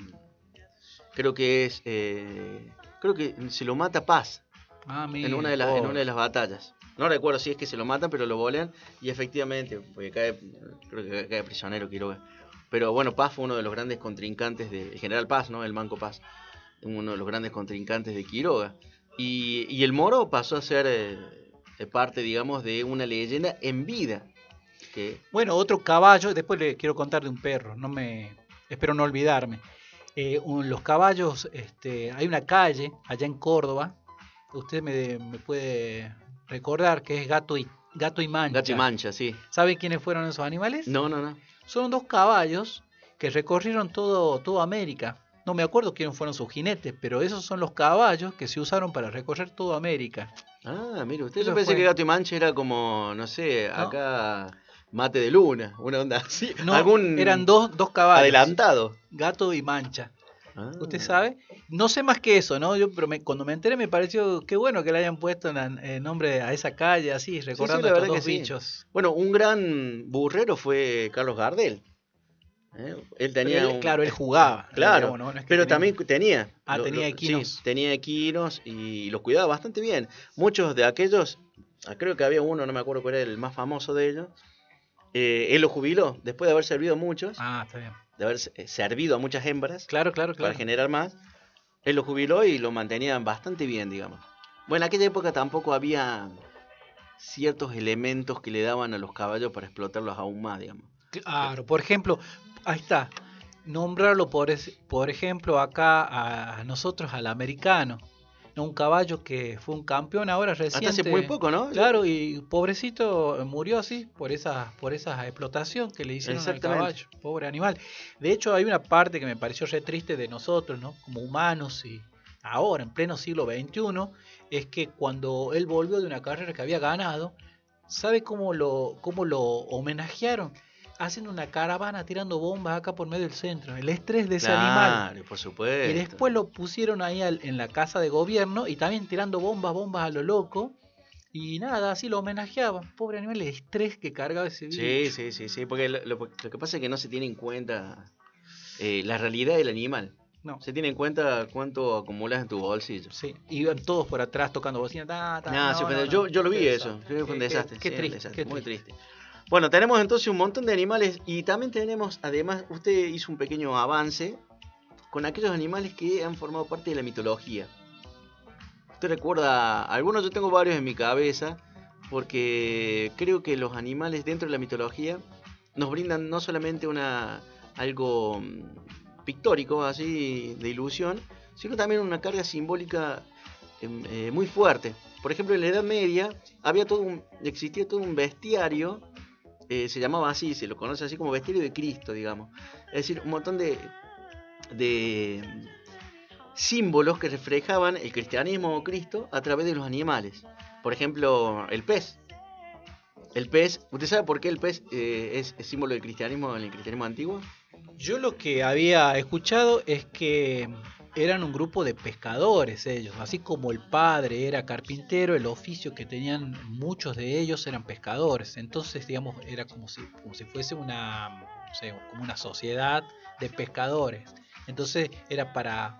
Creo que es. eh, creo que se lo mata Paz Ah, en una, de las, en oh. una de las batallas. No recuerdo si es que se lo matan, pero lo bolean y efectivamente, porque cae, creo que cae prisionero Quiroga. Pero bueno, Paz fue uno de los grandes contrincantes de. El general Paz, ¿no? El Manco Paz. Uno de los grandes contrincantes de Quiroga. Y, y el Moro pasó a ser eh, eh, parte, digamos, de una leyenda en vida. Que, Bueno, otro caballo, después le quiero contar de un perro, no me espero no olvidarme. Eh, un- los caballos, este, hay una calle allá en Córdoba, usted me, me puede recordar que es Gato y, Gato y Mancha. Gato y Mancha, sí. ¿Sabe quiénes fueron esos animales? No, no, no. Son dos caballos que recorrieron todo, toda América. No me acuerdo quiénes fueron sus jinetes, pero esos son los caballos que se usaron para recorrer toda América. Ah, mire, usted yo pensé fue. que Gato y Mancha era como, no sé, No. acá mate de luna, una onda así. No, algún eran dos, dos caballos. adelantado. Gato y Mancha. Ah. ¿Usted sabe? No sé más que eso, ¿no? Yo, pero me- cuando me enteré me pareció qué bueno que le hayan puesto en, en nombre a esa calle, así, recordando la a estos dos que sí. bichos. Bueno, un gran burrero fue Carlos Gardel. ¿Eh? Él tenía Pero él- un- claro, él jugaba. <laughs> Claro, digamos, ¿no? No es que pero tenía- también tenía. Ah, tenía sí, equinos. tenía equinos y los cuidaba bastante bien. Muchos de aquellos, ah, creo que había uno, no me acuerdo cuál era el más famoso de ellos. eh, él lo jubiló después de haber servido a muchos, Ah, está bien. de haber eh, servido a muchas hembras Claro, claro, para claro. generar más. Él lo jubiló y lo mantenían bastante bien, digamos. Bueno, en aquella época tampoco había ciertos elementos que le daban a los caballos para explotarlos aún más, digamos. Claro, por ejemplo, ahí está. Nombrarlo, por, es- por ejemplo, acá a, a nosotros, al americano. ¿no? Un caballo que fue un campeón ahora reciente. Hasta hace muy poco, ¿no? Claro, y pobrecito murió así por esa, por esa explotación que le hicieron al caballo, pobre animal. De hecho, hay una parte que me pareció re triste de nosotros, ¿no? Como humanos y ahora, en pleno siglo XXI, es que cuando él volvió de una carrera que había ganado, ¿sabe cómo lo, cómo lo homenajearon? Haciendo una caravana tirando bombas acá por medio del centro. El estrés de ese animal. Claro, por supuesto. Y después lo pusieron ahí al- en la casa de gobierno y también tirando bombas, bombas a lo loco. Y nada, así lo homenajeaban. Pobre animal, el estrés que cargaba ese bicho. Sí, sí, sí, sí, porque lo, lo- lo que pasa es que no se tiene en cuenta eh, la realidad del animal. No, Se tiene en cuenta cuánto acumulas en tu bolsillo. sí. Iban todos por atrás tocando bocina. ta, ta, Nah, no, yo, yo lo vi eso. desastre. Fue un desastre. Qué, sí, triste, desastre, qué muy triste. triste. Bueno, tenemos entonces un montón de animales y también tenemos, además, usted hizo un pequeño avance con aquellos animales que han formado parte de la mitología. Usted recuerda, algunos yo tengo varios en mi cabeza, porque creo que los animales dentro de la mitología nos brindan no solamente una algo mm, pictórico, así de ilusión, sino también una carga simbólica em, eh, muy fuerte. Por ejemplo, en la Edad Media había todo un, existía todo un bestiario, eh, se llamaba así, se lo conoce así como bestiario de Cristo, digamos. Es decir, un montón de, de símbolos que reflejaban el cristianismo o Cristo a través de los animales. Por ejemplo, el pez. El pez, ¿usted sabe por qué el pez eh, es, es símbolo del cristianismo en el cristianismo antiguo? Yo lo que había escuchado es que eran un grupo de pescadores ellos, así como el padre era carpintero, el oficio que tenían muchos de ellos eran pescadores. Entonces, digamos, era como si, como si fuese una, no sé, como una sociedad de pescadores. Entonces, era para,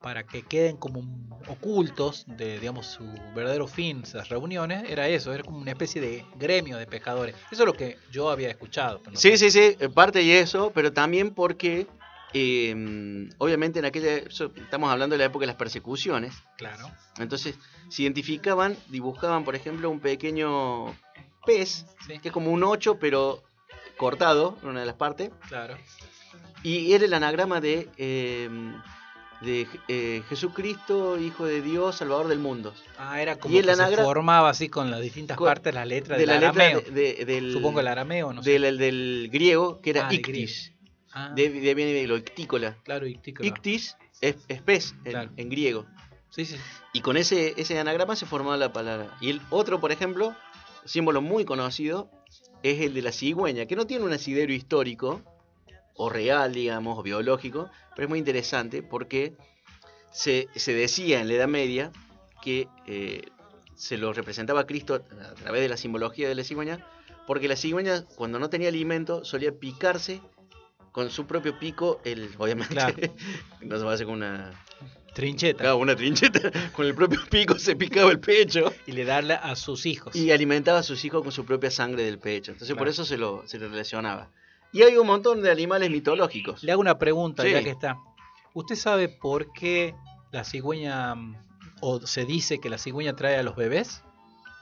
para que queden como ocultos de, digamos, su verdadero fin, esas reuniones, era eso, era como una especie de gremio de pescadores. Eso es lo que yo había escuchado. no Sí, sé. sí, sí, parte y eso, pero también porque, eh, obviamente en aquella, eso- estamos hablando de la época de las persecuciones, Claro. entonces se identificaban, dibujaban, por ejemplo, un pequeño pez, Sí. que es como un 8, pero cortado en una de las partes, Claro. y era el anagrama de, eh, de eh, Jesucristo, Hijo de Dios, Salvador del mundo. Ah, era como Y el que se formaba así con las distintas Con- partes las letras De del la letra arameo. de- de- del, Supongo el arameo, no sé. del, del griego, que era Ah, ictis. Ah, De, de- viene de lo ictícola. claro, ictícola. Ictis es, es pez en, Claro. en griego. Sí, sí. Y con ese, ese anagrama se formaba la palabra. Y el otro, por ejemplo, símbolo muy conocido, es el de la cigüeña, que no tiene un asidero histórico, o real, digamos, o biológico, pero es muy interesante porque se, se decía en la Edad Media que eh, se lo representaba a Cristo a través de la simbología de la cigüeña, porque la cigüeña, cuando no tenía alimento, solía picarse con su propio pico, el, obviamente, Claro. <laughs> no se va a hacer con una, Trincheta. Claro, una trincheta <laughs> con el propio pico se picaba el pecho Y le darla a sus hijos. y alimentaba a sus hijos con su propia sangre del pecho. Entonces por eso se lo, se lo relacionaba. Y hay un montón de animales mitológicos. Le hago una pregunta, Sí. ya que está. ¿Usted sabe por qué la cigüeña, o se dice que la cigüeña trae a los bebés?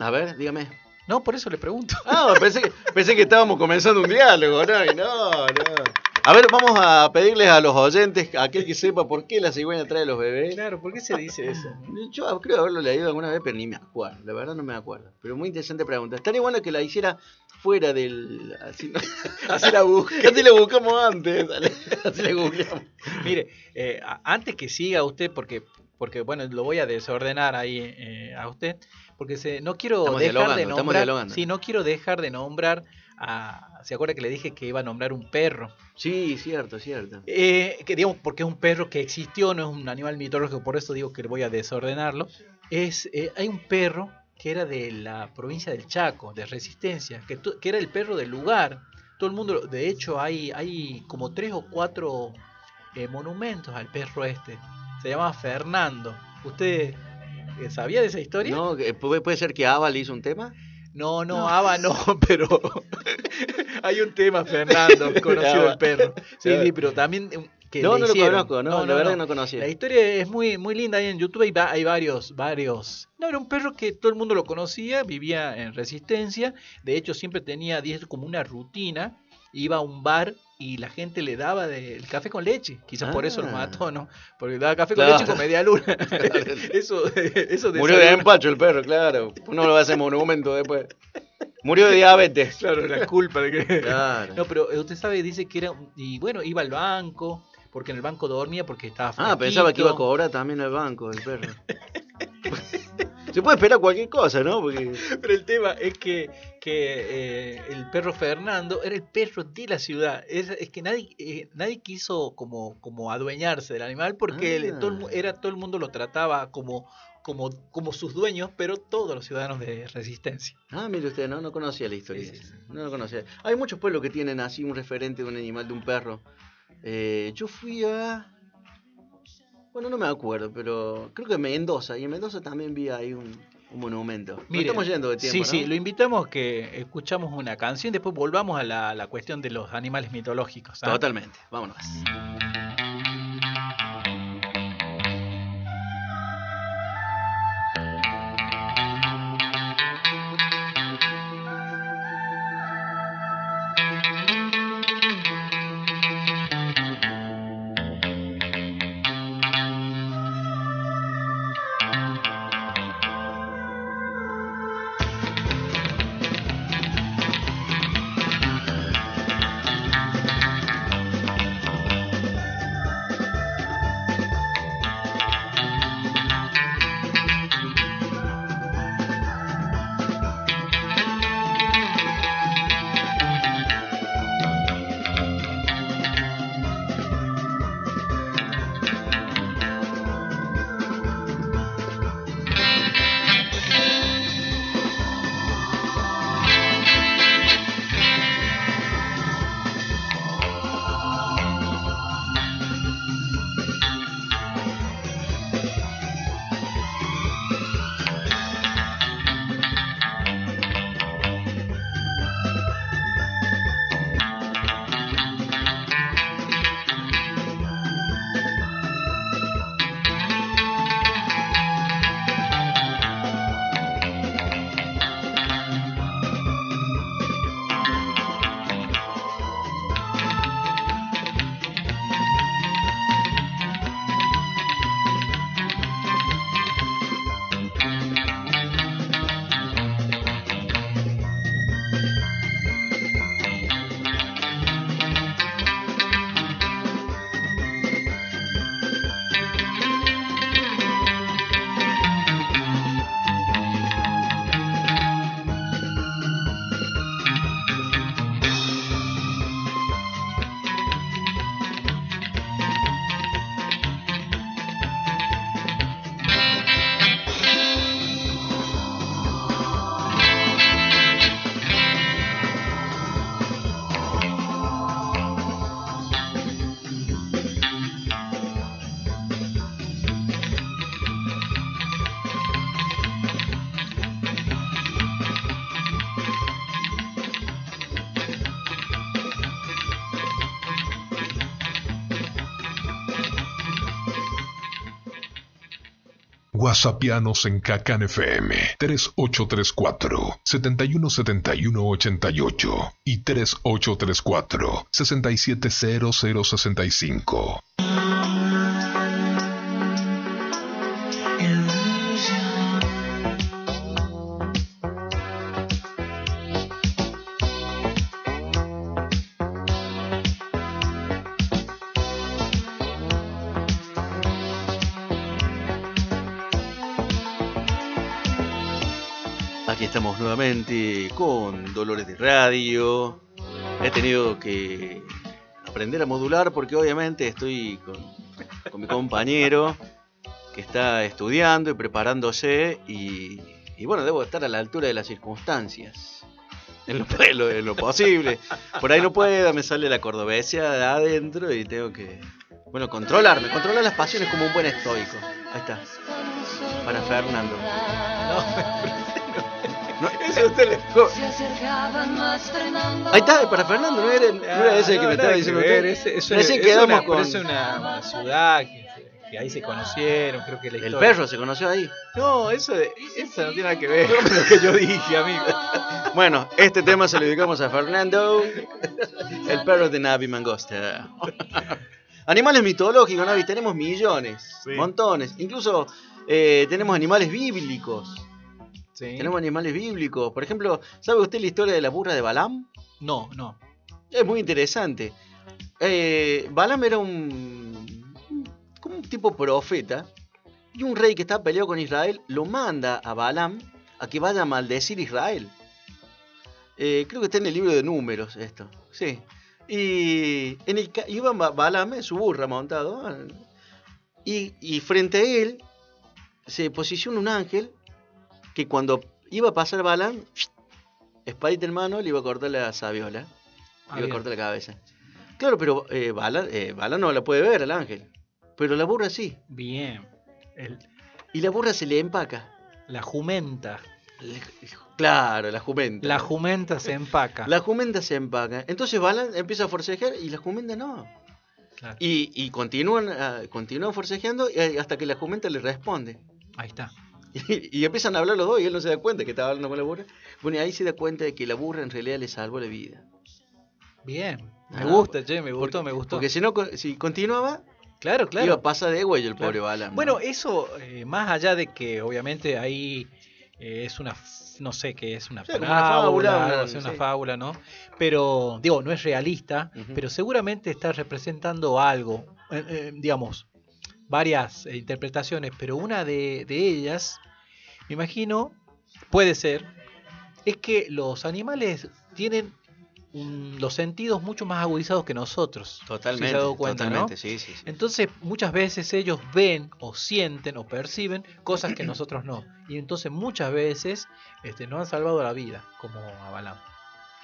A ver, dígame. No, por eso le pregunto. Ah, pensé que, pensé que estábamos comenzando un diálogo, ¿no? No, no. A ver, vamos a pedirles a los oyentes, a aquel que sepa por qué la cigüeña trae a los bebés. Claro, ¿por qué se dice eso? Yo creo haberlo leído alguna vez, pero ni me acuerdo. La verdad no me acuerdo. Pero muy interesante pregunta. Estaría bueno que la hiciera fuera del... Así, <laughs> así la buscamos. <laughs> Así la buscamos antes. <laughs> Así la googleamos. Mire, eh, antes que siga usted, porque, porque bueno, lo voy a desordenar ahí eh, a usted, porque se, no quiero Estamos dejar de estamos nombrar, dialogando. sí, no quiero dejar de nombrar a, ¿se acuerda que le dije que iba a nombrar un perro? Sí, cierto, cierto. Eh, que digamos, porque es un perro que existió, no es un animal mitológico, por eso digo que voy a desordenarlo. Es, eh, hay un perro que era de la provincia del Chaco, de Resistencia, que, era el perro del lugar. Todo el mundo, de hecho, hay, hay como tres o cuatro eh, monumentos al perro este. Se llama Fernando. ¿Usted eh, sabía de esa historia? No, puede, puede ser que Ava le hizo un tema. No, no, Ava no, <laughs> pero <laughs> hay un tema, Fernando, <laughs> conocido el perro. Sí, sí, pero también eh, que no, no lo conozco, no, la verdad que no conocía. La historia es muy, muy linda ahí en YouTube, hay, hay varios, varios. No, era un perro que todo el mundo lo conocía, vivía en resistencia, de hecho siempre tenía como una rutina, iba a un bar y la gente le daba de- el café con leche, quizás por eso lo Ah. mató, ¿no? Porque daba café Claro. con leche con media luna. <laughs> <laughs> eso, <laughs> eso Murió de empacho el perro, claro. Uno lo va a hacer monumento después. Murió de diabetes. Claro, la culpa de que... Claro. No, pero eh, usted sabe, dice que era. Y bueno, iba al banco, porque en el banco dormía porque estaba. Ah, pensaba que iba a fresquito. cobrar también el banco el perro. Se puede esperar cualquier cosa, ¿no? Porque Pero el tema es que, que eh, el perro Fernando era el perro de la ciudad. Es, es que nadie eh, nadie quiso como, como adueñarse del animal porque Ah. todo, el era, todo el mundo lo trataba como, como, como sus dueños, pero todos los ciudadanos de resistencia. Ah, mire usted, no, no conocía la historia. Sí, sí, sí. No lo conocía. Hay muchos pueblos que tienen así un referente de un animal, de un perro. Eh, yo fui a. Bueno, no me acuerdo, pero creo que en Mendoza. Y en Mendoza también vi ahí un, un monumento. Nos Mire, estamos yendo de tiempo. sí, sí, lo invitamos que escuchamos una canción, después volvamos a la, la cuestión de los animales mitológicos. ¿ah? Totalmente. Vámonos. Whatsappianos en Cacan FM 3834 717188 y 3834 670065. Aquí estamos nuevamente con Dolores de Radio. He tenido que aprender a modular porque obviamente estoy con, con mi compañero que está estudiando y preparándose y, y bueno, debo estar a la altura de las circunstancias. En lo, en lo- en lo posible. Por ahí no puedo, me sale la cordobesia de adentro y tengo que, bueno, controlarme, controlar las pasiones como un buen estoico. Ahí está. Para Fernando. No, <laughs> <laughs> Eso usted le- Ahí está, para Fernando, no era, no era ese que No, me estaba que diciendo ver, usted. ese- eso es- quedamos es una, con- es una, ciudad que, que ahí se conocieron, creo que la El historia. perro se conoció ahí. No, eso, de- eso no tiene nada que ver con lo que yo dije, amigo. <laughs> Bueno, este tema se lo dedicamos a Fernando, el perro de Navi Mangosta. Animales mitológicos, Navi, tenemos millones, Sí. montones. Incluso eh, tenemos animales bíblicos. Sí. Tenemos animales bíblicos. Por ejemplo, ¿sabe usted la historia de la burra de Balaam? No, no. Es muy interesante. Eh, Balaam era un, como un tipo profeta y un rey que está peleado con Israel lo manda a Balaam a que vaya a maldecir Israel. Eh, creo que está en el libro de números esto. Sí. Y en el, iba Ba- Balaam en su burra montado ah, y, y frente a él se posiciona un ángel que cuando iba a pasar Balaam, espadita en mano, le iba a cortar la sabiola. Ah, Le iba a cortar la cabeza. Claro, pero eh, Bala, eh, Bala no la puede ver al ángel. Pero la burra sí. Bien. El- Y la burra se le empaca. la jumenta. Le- Claro, la jumenta. La jumenta se empaca. La jumenta se empaca. Entonces Bala empieza a forcejear y la jumenta no. Claro. Y, y continúan, ah, continúan forcejeando y- hasta que la jumenta le responde. Ahí está. Y, <laughs> y empiezan a hablar los dos y él no se da cuenta que estaba hablando con la burra. Bueno, y ahí se da cuenta de que la burra en realidad le salvó la vida. Bien. Me Ah, gusta, che, me gustó, me gustó. Porque si no, si continuaba, Claro, claro. iba a pasar de huello el Claro. pobre Bala. Bueno, eso, eh, más allá de que obviamente ahí eh, es una, no sé qué es, una Sí, fábula, una fábula, una- fábula, ¿no? Pero, digo, no es realista, pero seguramente está representando algo, eh, digamos, varias eh, interpretaciones, pero una de, de ellas, me imagino, puede ser, es que los animales tienen los sentidos mucho más agudizados que nosotros. Totalmente, si se ha dado cuenta, ¿no? totalmente, sí, sí, sí. Entonces, muchas veces ellos ven o sienten o perciben cosas que nosotros no. Y entonces muchas veces este, nos han salvado la vida, como a.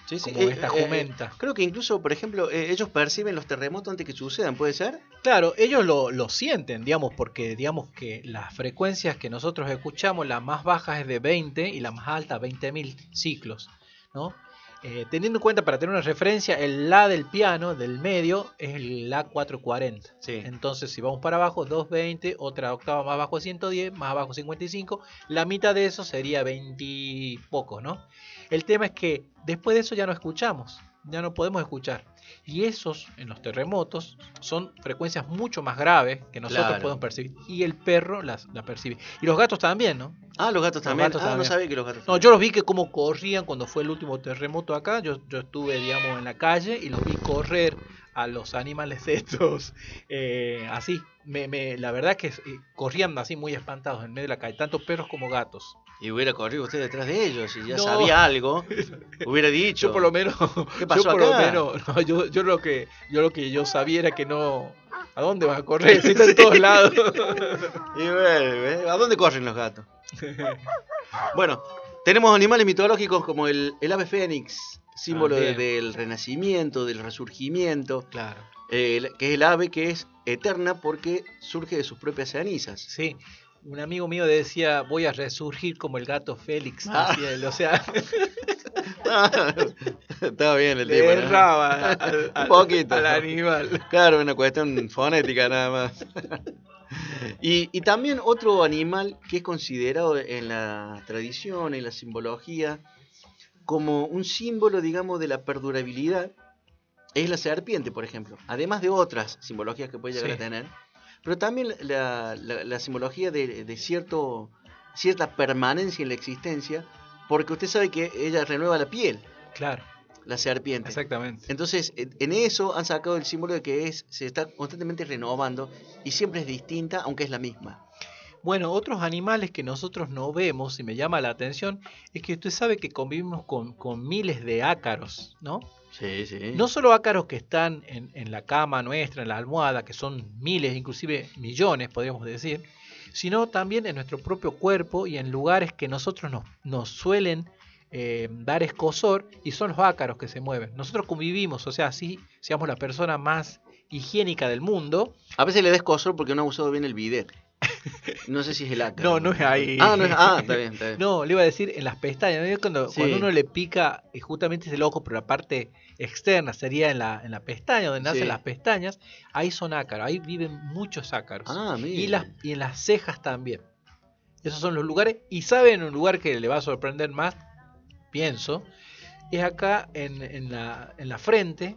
Sí, sí, como eh, esta eh, jumenta. creo que incluso, por ejemplo, eh, ellos perciben los terremotos antes que sucedan, ¿puede ser? Claro, ellos lo, lo sienten, digamos, porque digamos que las frecuencias que nosotros escuchamos, la más baja es de 20 y la más alta 20.000 ciclos, ¿no? Eh, teniendo en cuenta, para tener una referencia, el La del piano, del medio, es el La 440. Sí. Entonces, si vamos para abajo, 220, otra octava más abajo 110, más abajo 55, la mitad de eso sería 20 y poco, ¿no? El tema es que después de eso ya no escuchamos, ya no podemos escuchar. Y esos, en los terremotos, son frecuencias mucho más graves que nosotros Claro. podemos percibir. Y el perro las, la percibe. Y los gatos también, ¿no? Ah, los gatos Los también. gatos ah, no sabía que los gatos No, también. yo los vi que como corrían cuando fue el último terremoto acá. Yo, yo estuve, digamos, en la calle y los vi correr a los animales estos. eh, así, me, me- la verdad que eh, corrían así muy espantados en medio de la calle, tanto perros como gatos. Y hubiera corrido usted detrás de ellos y ya No. sabía algo, hubiera dicho. Yo por lo menos, ¿Qué pasó yo por lo menos, no, yo, yo lo que, yo lo que yo sabía era que no, ¿a dónde vas a correr? Si está en todos lados. <laughs> Y bueno, ¿a dónde corren los gatos? Bueno, tenemos animales mitológicos como el, el ave fénix, símbolo de- También. del renacimiento, del resurgimiento, claro. eh, que es el ave que es eterna porque surge de sus propias cenizas. Sí, un amigo mío decía, voy a resurgir como el gato Félix. Ah. decía él, o sea, <laughs> Estaba bien el le tipo. ¿no? erraba al, <laughs> Un poquito. al animal. Claro, una cuestión fonética nada más. <laughs> Y, y también otro animal que es considerado en la tradición, en la simbología, como un símbolo, digamos, de la perdurabilidad, es la serpiente, por ejemplo. Además de otras simbologías que puede llegar Sí. a tener, pero también la, la- la simbología de, de cierto, cierta permanencia en la existencia, porque usted sabe que ella renueva la piel, Claro, la serpiente. exactamente. Entonces, en eso han sacado el símbolo de que es, se está constantemente renovando y siempre es distinta, aunque es la misma. Bueno, otros animales que nosotros no vemos y me llama la atención es que usted sabe que convivimos con, con miles de ácaros, ¿no? Sí, sí. No solo ácaros que están en, en la cama nuestra, en la almohada, que son miles, inclusive millones, podríamos decir, sino también en nuestro propio cuerpo y en lugares que nosotros nos, nos suelen eh, dar escosor y son los ácaros que se mueven. Nosotros convivimos, o sea, si seamos la persona más higiénica del mundo, A veces le des cosor porque no ha usado bien el bidet. No sé si es el ácaro. No, no es ahí. Ah, no es. Ah, está bien, está bien. No, le iba a decir en las pestañas. ¿no? Cuando, Sí. cuando uno le pica, eh, justamente es el ojo, pero la parte externa sería en la, en la pestaña, donde nacen Sí. las pestañas, ahí son ácaros, ahí viven muchos ácaros. Ah, mire. y, las, y en las cejas también. Esos son los lugares. Y saben un lugar que le va a sorprender más, pienso, es acá en, en la, en la frente.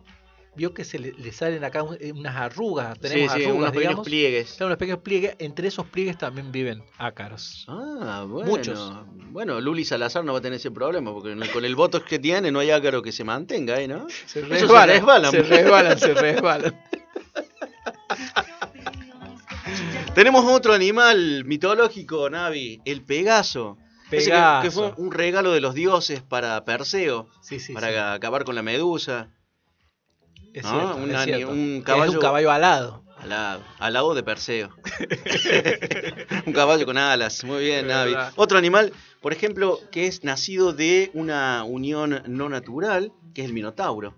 Vio que se le, le salen acá un- eh, unas arrugas. Tenemos sí, arrugas, unos pequeños pliegues. Claro, unos pequeños pliegues. Entre esos pliegues también viven ácaros. Ah, bueno. Muchos. Bueno, Luli Salazar no va a tener ese problema porque con el voto que tiene no hay ácaro que se mantenga ahí, ¿no? Se resbalan. Se resbalan, se resbalan. <laughs> Tenemos otro animal mitológico, Navi, el Pegaso. Que- Pegaso. Que, fue un regalo de los dioses para Perseo, Sí, sí, para sí. acabar con la medusa. Es ¿no? cierto, Un es ani- cierto. un Es caballo- un caballo alado. Al lado, al lado de Perseo. <laughs> <laughs> un caballo con alas. Muy bien, Navi. Otro animal, por ejemplo, que es nacido de una unión no natural, que es el Minotauro.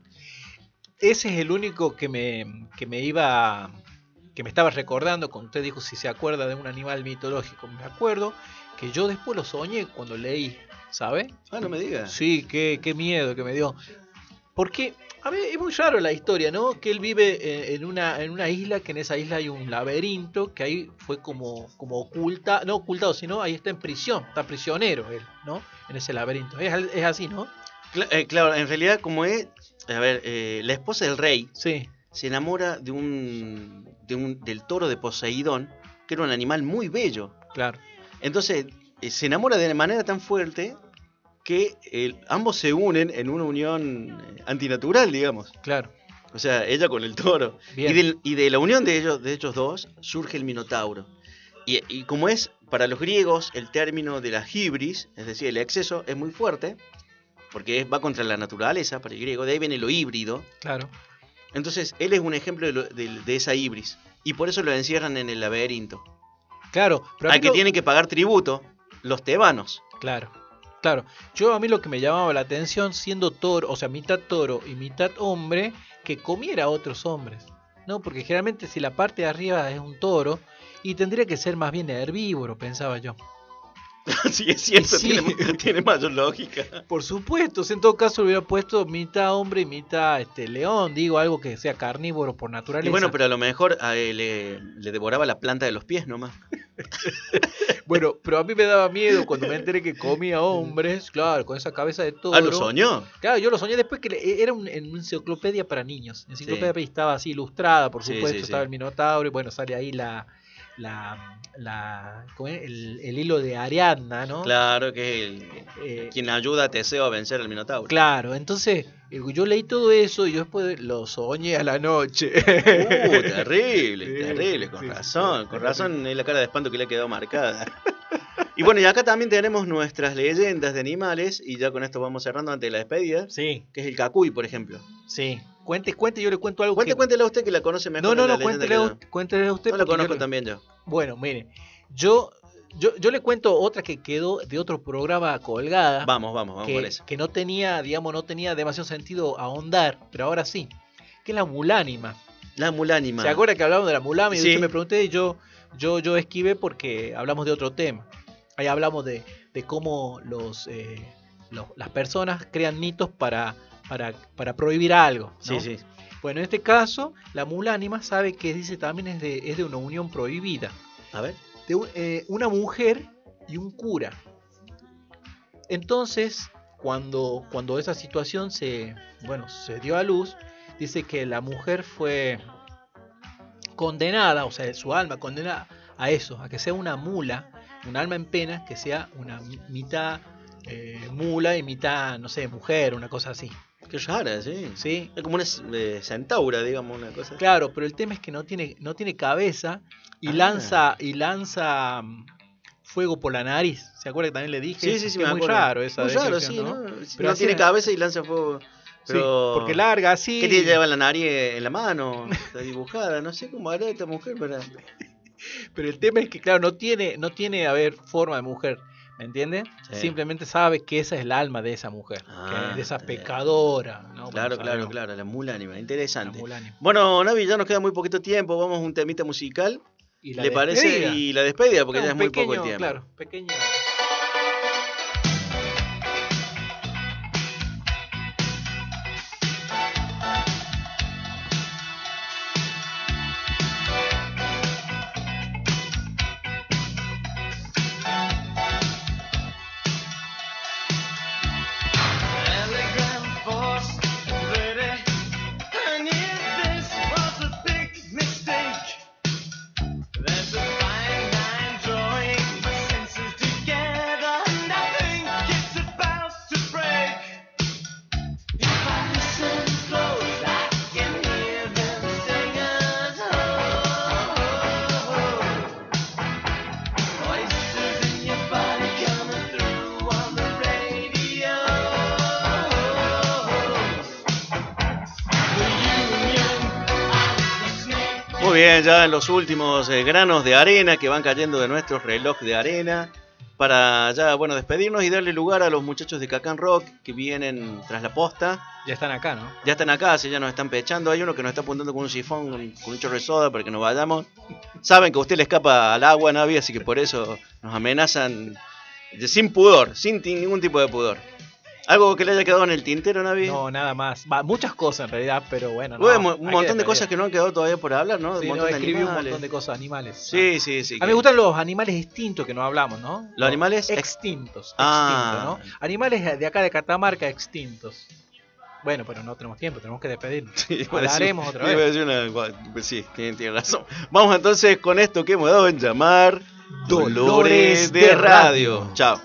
Ese es el único que me, que me iba que me estaba recordando cuando usted dijo si se acuerda de un animal mitológico. Me acuerdo que yo después lo soñé cuando leí, ¿sabe? Ah, no me digas. Sí, qué, qué miedo que me dio. Porque, a ver, es muy raro la historia, ¿no? Que él vive eh, en una, en una isla, que en esa isla hay un laberinto, que ahí fue como, como oculta, no ocultado, sino ahí está en prisión, está prisionero él, ¿no? En ese laberinto. Es, es así, ¿no? Eh, claro, en realidad, como es. A ver, eh, la esposa del rey Sí, se enamora de un, de un. del toro de Poseidón, que era un animal muy bello. claro. Entonces, eh, se enamora de manera tan fuerte que eh, ambos se unen en una unión eh, antinatural, digamos. Claro. O sea, ella con el toro. Y, del- y de la unión de ellos, de ellos dos, surge el Minotauro. Y, y como es para los griegos el término de la hibris, es decir, el exceso, es muy fuerte, porque va contra la naturaleza para el griego, de ahí viene lo híbrido. Claro. Entonces, él es un ejemplo de, lo- de- de esa hibris. Y por eso lo encierran en el laberinto. Claro, pero Al que tienen que pagar tributo, los tebanos. Claro, claro. Yo a mí lo que me llamaba la atención, siendo toro, o sea, mitad toro y mitad hombre, que comiera a otros hombres. ¿No? Porque generalmente si la parte de arriba es un toro, y tendría que ser más bien herbívoro, pensaba yo. <laughs> sí, es cierto, Sí. Tiene, <laughs> tiene mayor lógica. Por supuesto, en todo caso hubiera puesto mitad hombre y mitad este león, digo algo que sea carnívoro por naturaleza. Y bueno, pero a lo mejor a él le, le devoraba la planta de los pies nomás. <laughs> Bueno, pero a mí me daba miedo cuando me enteré que comía hombres, claro, con esa cabeza de toro. Ah, lo soñó. Claro, yo lo soñé después que le- era un, en una enciclopedia para niños. Enciclopedia Sí. estaba así ilustrada, por supuesto, sí, estaba el Minotauro y bueno, sale ahí la, la, la el, el hilo de Ariadna, ¿no? Claro que es el, Eh, quien ayuda a Teseo a vencer al Minotauro. claro, entonces eh, yo leí todo eso y yo después lo soñé a la noche. Uh, terrible, <laughs> terrible, con sí, razón, sí. con razón es la cara de espanto que le ha quedado marcada. <laughs> Y bueno, y acá también tenemos nuestras leyendas de animales, y ya con esto vamos cerrando antes de la despedida, Sí, que es el cacuy, por ejemplo. sí. Cuente, cuente, yo le cuento algo Cuente, que... cuéntele a usted que la conoce mejor. No, no, no, cuéntele, a yo. usted- cuéntele a usted. No la yo conozco también yo. Bueno, mire, yo, yo, yo le cuento otra que quedó de otro programa colgada. Vamos, vamos, vamos con que, eso. que no tenía, digamos, no tenía demasiado sentido ahondar, pero ahora sí. Que es la mulánima. La mulánima. ¿Se acuerda que hablamos de la mulánima? Y usted me pregunté y yo, yo, yo esquivé porque hablamos de otro tema. Ahí hablamos de, de cómo los, eh, los- las personas crean mitos para, para, para prohibir algo. ¿no? Sí, sí. Bueno, en este caso, la mulánima sabe que dice también es de, es de una unión prohibida. A ver. de eh, una mujer y un cura. Entonces, cuando, cuando esa situación se, bueno, se dio a luz, dice que la mujer fue condenada, o sea, su alma condenada a eso, a que sea una mula, un alma en pena, que sea una mi- mitad eh, mula y mitad, no sé, mujer, una cosa así. Qué rara, sí. ¿Sí? Es como una eh, centaura, digamos, una cosa. Claro, pero el tema es que no tiene, no tiene cabeza y Ah. lanza, y lanza mm, fuego por la nariz. ¿Se acuerda que también le dije? Sí, sí, sí, Que me es muy acuerdo. raro esa Muy raro, sí, ¿no? ¿no? Pero no tiene es. cabeza y lanza fuego. Sí, Pero... porque larga así. ¿Qué tiene lleva la nariz en la mano? Está dibujada, no sé cómo hará esta mujer para. <laughs> Pero el tema es que, claro, no tiene, no tiene, a ver, forma de mujer. ¿Me entiendes? Sí. Simplemente sabe que esa es el alma de esa mujer. Ah, que- de esa bien. pecadora. ¿no? Claro, claro, claro, la la interesante. mula ánima. Bueno, Navi, ya nos queda muy poquito tiempo, vamos a un temita musical. Y la ¿Le parece? Y la despedida, porque ya es muy poco el tiempo. Claro, pequeño. Bien, ya en los últimos eh, granos de arena que van cayendo de nuestro reloj de arena. Para ya, bueno, despedirnos y darle lugar a los muchachos de Cacán Rock que vienen tras la posta. Ya están acá, ¿no? Ya están acá, si ya nos están pechando. Hay uno que nos está apuntando con un sifón, con, un chorro de soda para que nos vayamos. Saben que usted le escapa al agua, Navi, así que por eso nos amenazan de- sin pudor, sin ningún tipo de pudor. ¿Algo que le haya quedado en el tintero, Navi? No, nada más. Va, muchas cosas en realidad, pero bueno. no, Bueno, un montón de cosas que no han quedado todavía por hablar, ¿no? Sí, un no, de escribí un animales. montón de cosas, animales. Sí, sí, sí. A mí que- me gustan los animales extintos que no hablamos, ¿no? ¿Los animales ex- extintos? Ah. extintos, ¿no? Animales de acá de Catamarca extintos. Bueno, pero no tenemos tiempo, tenemos que despedirnos. <laughs> Sí, decir- Hablaremos otra vez. una- sí, tiene, tiene razón. Vamos entonces con esto que hemos dado en llamar Dolores de Radio. Chao.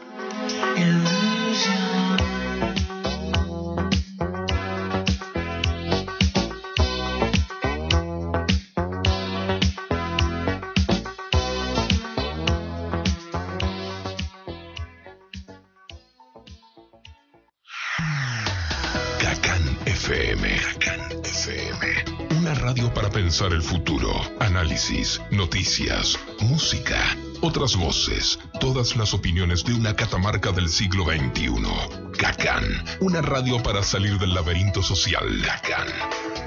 El futuro. Análisis, noticias, música, otras voces, todas las opiniones de una catamarca del siglo XXI. Cacán. Una radio para salir del laberinto social. Cacán.